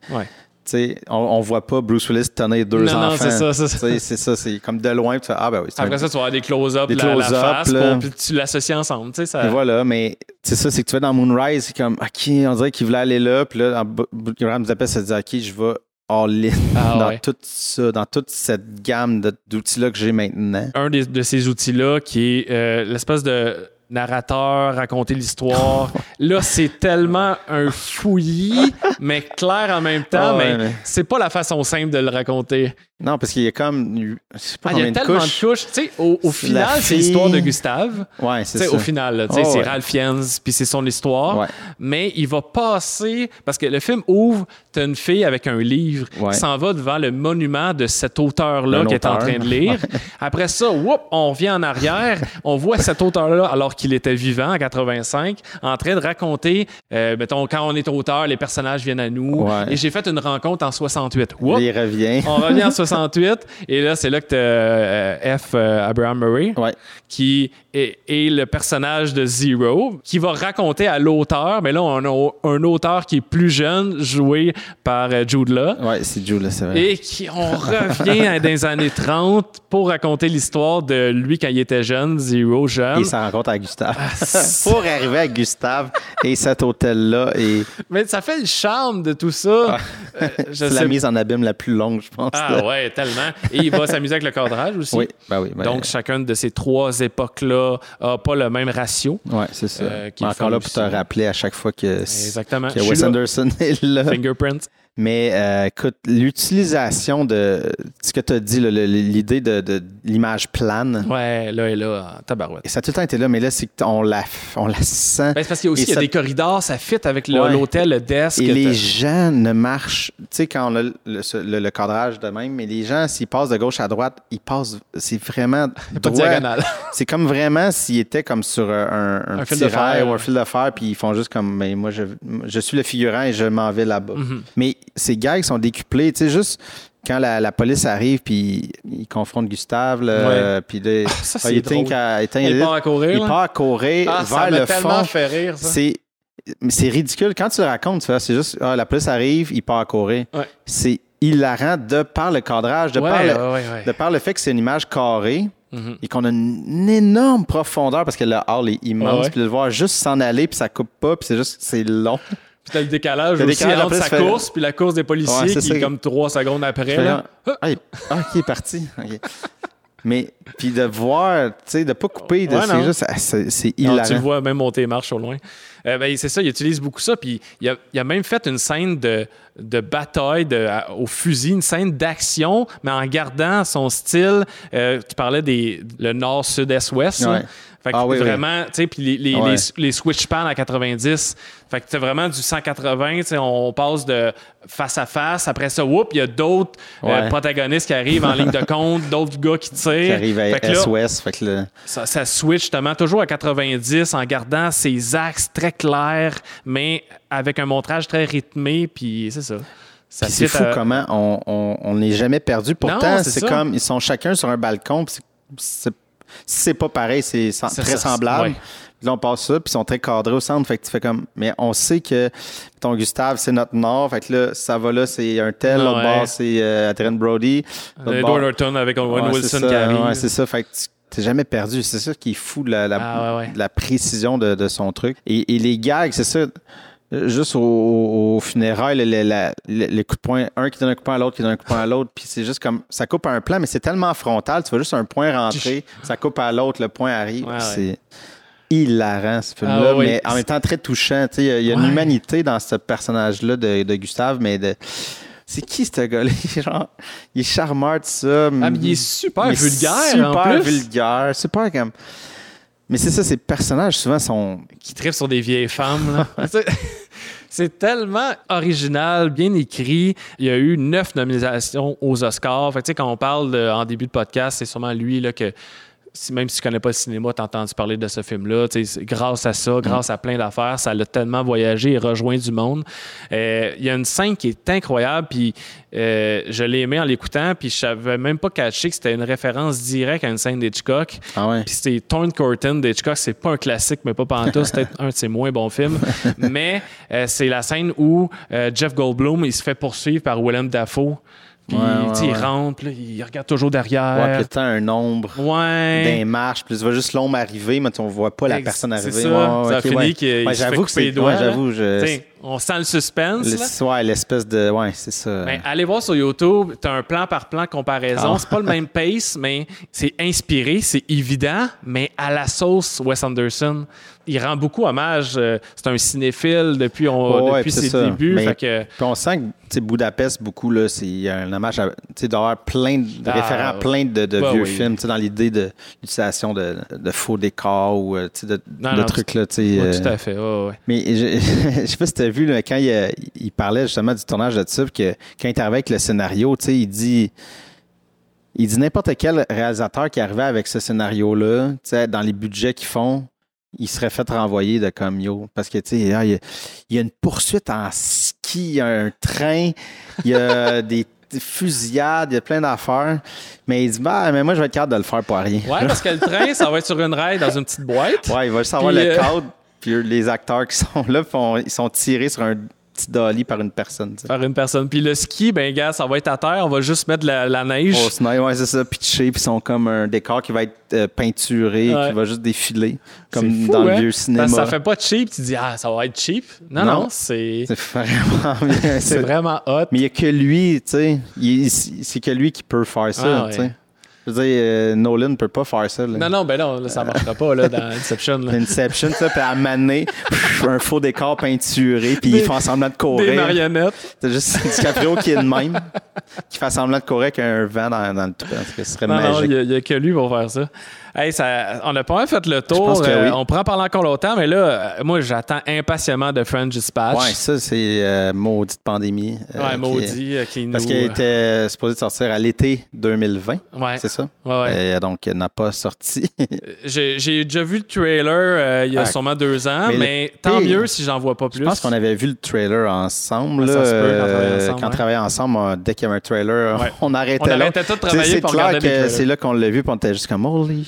on, voit pas Bruce Willis tenir deux
Non, non,
enfants.
c'est ça, c'est ça.
C'est ça, c'est comme de loin, tu fais, ah ben oui,
Après
un-
ça, tu vas avoir des close-ups la, la
close-up,
face, pour- puis tu l'associes ensemble. Tu sais, ça...
Et voilà, mais c'est ça, c'est que tu vas dans Moonrise, c'est comme, OK, on dirait qu'il voulait aller là, puis là, Budapest, ça se dit, OK, je vais all-in
Ah
dans
ouais.
tout ça, dans toute cette gamme d'outils-là que j'ai maintenant.
un des- de ces outils-là qui est euh, l'espèce de narrateur, raconter l'histoire. Là, c'est tellement un fouillis, mais clair en même temps,
Ah
mais
mais-
c'est pas la façon simple de le raconter.
Non, parce qu'il y a comme, je sais pas
Ah, il y a tellement
couches.
de couches. Tu sais, au, au
C'est
final, c'est l'histoire de Gustave.
Ouais, c'est ça.
au final,
Oh,
c'est
ouais.
Ralph Fiennes, puis c'est son histoire.
Ouais.
Mais il va passer, parce que le film ouvre, t'as une fille avec un livre
Ouais.
qui s'en va devant le monument de cet auteur-là qui est en train de lire. Après ça, whoop, on revient en arrière, on voit cet auteur-là, alors qu'il était vivant en 85, en train de raconter, euh, mettons, quand on est auteur, les personnages viennent à nous.
Ouais.
Et j'ai fait une rencontre en 68. Whoop,
Il revient.
on revient en 68, et là, c'est là que tu F. euh, Abraham Murray,
Ouais.
qui est, est le personnage de Zero, qui va raconter à l'auteur, mais là, on a un auteur qui est plus jeune, joué par euh, Jude Law,
Ouais, c'est Jules, c'est vrai.
et qui, on revient dans les années 30 pour raconter l'histoire de lui quand il était jeune, Zero jeune.
Et sa rencontre à Gustave.
c'est-
Pour arriver à Gustave et cet hôtel-là, et
Mais ça fait le charme de tout ça. Euh, je
c'est la mise en abîme la plus longue, je pense.
Ah
là.
ouais, tellement. Et il va s'amuser avec le cadrage aussi.
Oui, ben oui. ben-
Donc, chacune de ces trois époques-là n'a pas le même ratio.
ouais, c'est ça.
euh,
Encore là pour te rappeler à chaque fois que,
Exactement.
que Wes
là.
Anderson est là.
Fingerprints.
Mais euh, écoute, l'utilisation de ce que tu as dit, l'idée de, de l'image plane,
Ouais, là et là, tabarouette.
et ça a tout le temps été là, mais là, c'est qu'on la, on la sent.
Ben, c'est parce qu'il y a aussi
Et
il y a
ça-
des corridors, ça fit avec
Ouais.
l'hôtel, le desk.
Et les gens ne marchent, tu sais, quand on a le, le- le cadrage de même, mais les gens, s'ils passent de gauche à droite, ils passent, c'est vraiment
diagonale.
C'est comme vraiment s'ils étaient comme sur un, un,
Un
petit rail ou un fil de fer, puis ils font juste comme, mais moi, je, je suis le figurant et je m'en vais là-bas.
Mhm.
Mais ces gags sont décuplés, tu sais, juste quand la, la police arrive, puis ils confrontent Gustave, là, puis là,
Ça,
ah, il
drôle.
éteint
Il
les
part à courir.
il
là?
part à courir
Ah,
vers le fond.
fait rire.
C'est c'est ridicule. Quand tu le racontes, tu fais, c'est juste, ah, la police arrive, il part à courir.
Ouais.
C'est hilarant de par le cadrage, de,
Ouais,
par, le,
ouais,
de par le fait que c'est une image carrée
Mhm.
et qu'on a une énorme profondeur parce que le hall est immense.
Ouais.
Puis de le voir juste s'en aller, puis ça coupe pas, puis c'est juste, c'est long.
Puis t'as le décalage aussi
décalage,
entre sa course puis la course des policiers
Ouais, c'est
qui
ça.
est comme trois secondes après. Là.
Ah, il, ah, ok, il est parti. Mais puis de voir, tu sais, de pas couper, de-
Ouais,
juste, ah, c'est
Non,
hilarant.
tu le vois même monter les marches au loin. Euh, ben, c'est ça, il utilise beaucoup ça. Puis il a, il a même fait une scène de, de bataille de, à- au fusil, une scène d'action, mais en gardant son style. Euh, tu parlais des le nord, sud, est, ouest. Fait que
Ah oui, oui.
vraiment, tu sais, puis les, les,
Ouais.
les, les switch pans à 90. Fait que c'est vraiment du 180, tu sais, on passe de face à face. Après ça, whoop, il y a d'autres euh, protagonistes qui arrivent en ligne de compte, d'autres gars qui tirent.
Qui arrive à
Fait là,
SOS, fait que
ça, ça switch justement toujours à 90 en gardant ses axes très clairs, mais avec un montrage très rythmé, puis c'est ça.
C'est fou
à-
comment on- on on n'est jamais perdu. Pourtant,
c'est
comme ils sont chacun sur un balcon. c'est- c'est- Si c'est pas pareil, c'est très
ça,
semblable.
ouais.
Puis là, on passe ça, puis ils sont très cadrés au centre. Fait que tu fais comme. Mais on sait que ton Gustave, c'est notre nord. Fait que là, ça va là, c'est un tel. L'autre
ouais.
bord, c'est euh, Adrian Brody. L'autre
Edward Norton avec Owen
Ouais,
Wilson
c'est ça,
qui arrive.
ouais, c'est ça. Fait que tu t'es jamais perdu. C'est ça qui est fou, la, la,
Ah, ouais, ouais.
la précision de, de son truc. Et, et les gags, c'est ça. Juste au, au funérailles, le, le- la- le- le coup de poing, un qui donne un coup de poing à l'autre, qui donne un coup de poing à l'autre, puis c'est juste comme ça coupe à un plan, mais c'est tellement frontal, tu vois juste un point rentrer, ça coupe à l'autre, le point arrive.
Ouais, ouais.
C'est hilarant ce film-là,
Ah, oui.
mais en même temps très touchant. Tu sais, Il y a, y a une humanité dans ce personnage-là de, de Gustave, mais de. C'est qui ce gars-là? Genre, il est charmeur de ça.
Ah, mais il est super
Il est
vulgaire
Super
en plus.
vulgaire. Super comme. Mais c'est ça, ces personnages, souvent, sont.
Qui tripe sur des vieilles femmes. là. C'est- tellement original, bien écrit. Il y a eu neuf nominations aux Oscars. Fait que, tu sais, quand on parle de- en début de podcast, c'est sûrement lui là, que, si- même si tu connais pas le cinéma, tu as entendu parler de ce film-là. Grâce à ça, grâce à plein d'affaires, ça l'a tellement voyagé et rejoint du monde. Euh, Il y a une scène qui est incroyable, puis euh, je l'ai aimé en l'écoutant, puis je savais même pas catché que c'était une référence directe à une scène d'Hitchcock.
Ah ouais.
Puis c'était Torn Curtain d'Hitchcock. C'est pas un classique, mais pas pantoute. Peut-être un de ses moins bons films. mais euh, c'est la scène où Jeff Goldblum, il se fait poursuivre par Willem Dafoe. Puis
Ouais, ouais,
tu il rentre, là, il regarde toujours
Ouais, puis
derrière.
le temps, un ombre.
Ouais.
D'un marche, puis tu vois juste l'ombre arriver, mais on voit pas la personne
c'est
arriver.
ça.
Ouais, ouais,
Ça
ok,
finit
ouais.
qu'il-
j'avoue que c'est.
doigts,
ouais, j'avoue, je.
On sent le suspense.
le- ouais, l'espèce de. Ouais, c'est ça.
Ben, allez voir sur YouTube, tu as un plan par plan comparaison.
Ah.
C'est pas le même pace, mais c'est inspiré, c'est évident, mais à la sauce Wes Anderson. Il rend beaucoup hommage. euh, c'est un cinéphile depuis, on-
Ouais,
depuis ses
ça.
débuts.
Mais-
fait que,
Puis on sent que Budapest, beaucoup, c'est un hommage à. Tu d'avoir plein de
Ah,
référents à plein de, de
bah
vieux
oui.
films, dans l'idée de l'utilisation de, de faux décors ou euh, de,
Non,
de
non,
trucs, là,
ouais,
euh,
tout à fait. ouais.
Mais je, je sais pas si vu là, quand il, a- il parlait justement du tournage de puis que quand il arrivé avec le scénario, tu sais, il dit. Il dit n'importe quel réalisateur qui arrivait avec ce scénario-là, tu sais, dans les budgets qu'ils font, il serait fait renvoyer de comme yo. Parce que, tu sais, ah, il y, a- il y a une poursuite en ski, il y a un train, il y a des des fusillades, il y a plein d'affaires. Mais il dit, bah, mais moi, je vais être capable de le faire pour rien.
Ouais, parce que le train, ça va être sur une rail dans une petite boîte.
Ouais, il va juste avoir
Puis,
le
euh,
cadre, puis les acteurs qui sont là, font- ils sont tirés sur un petit dolly par une personne.
Par une personne. Puis le ski, ben, gars, ça va être à terre. On va juste mettre la, la neige.
Au snow, ouais, c'est ça, pitché, puis ils sont comme un décor qui va être euh, peinturé,
Ouais.
qui va juste défiler, comme
fou,
dans
hein?
le vieux
Parce
cinéma.
que ça fait pas cheap. Tu dis, ah, ça va être cheap. Non, non,
Non.
c'est
C'est vraiment bien.
c'est
ça.
vraiment hot.
Mais il n'y a que lui, tu sais. C'est que lui qui peut faire ça,
Ah,
tu sais. Je veux dire, euh, Nolan ne peut pas faire ça. Là.
Non, non, ben non, là, ça marchera pas là, dans Inception. là.
Inception, ça, puis à maner, un faux décor peinturé, puis
Des-
ils font semblant de
Des
courir.
marionnettes.
C'est juste DiCaprio qui est de même, qui fait semblant de courir avec un vent dans, dans le tout. Que ce serait
Non, non,
magique.
il n'y a, que lui pour faire ça. Hey, ça. On a pas mal fait le tour.
que
Euh,
oui.
On prend parler encore longtemps, mais là, euh, moi, j'attends impatiemment de French Dispatch.
Ouais, ça, c'est euh, maudite pandémie. euh,
Ouais,
qui-
maudit, qui nous...
Parce qu'elle était supposée sortir à l'été 2020,
Ouais,
c'est ça?
ouais, ouais.
Donc, elle n'a pas sorti.
J'ai déjà vu le trailer euh, il y a
Ah.
sûrement deux ans, mais, tant
pire,
mieux si j'en vois pas plus.
Je pense qu'on avait vu le trailer ensemble.
Ça se peut, quand on travaillait ensemble,
on travaillait on- dès qu'il y avait un trailer, on arrêtait
On
là.
arrêtait tout de travailler
C'est
pour regarder
c'est là qu'on l'a vu, puis on était juste comme Holy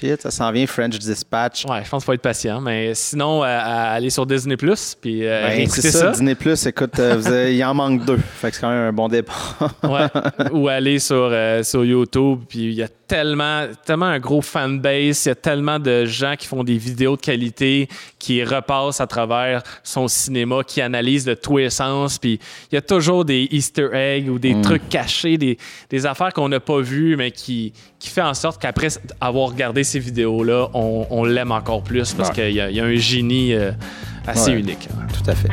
shit. ça s'en vient French Dispatch.
Ouais, je pense qu'il faut être patient. Mais sinon, euh, aller sur Disney Plus puis euh,
Ben, c'est ça,
ça.
Disney Plus, écoute, euh, avez- il en manque deux. Fait que c'est quand même un bon départ.
Ouais. Ou aller sur, sur YouTube. Puis il y a tellement, tellement un gros fanbase. Il y a tellement de gens qui font des vidéos de qualité, qui repassent à travers son cinéma, qui analysent de tous les sens. Puis il y a toujours des Easter eggs ou des trucs cachés, des, des affaires qu'on n'a pas vues, mais qui, qui fait en sorte qu'après avoir regardé ces vidéos-là, on, on l'aime encore plus parce
Ouais.
qu'il y, y a un génie euh, assez unique.
Tout à fait.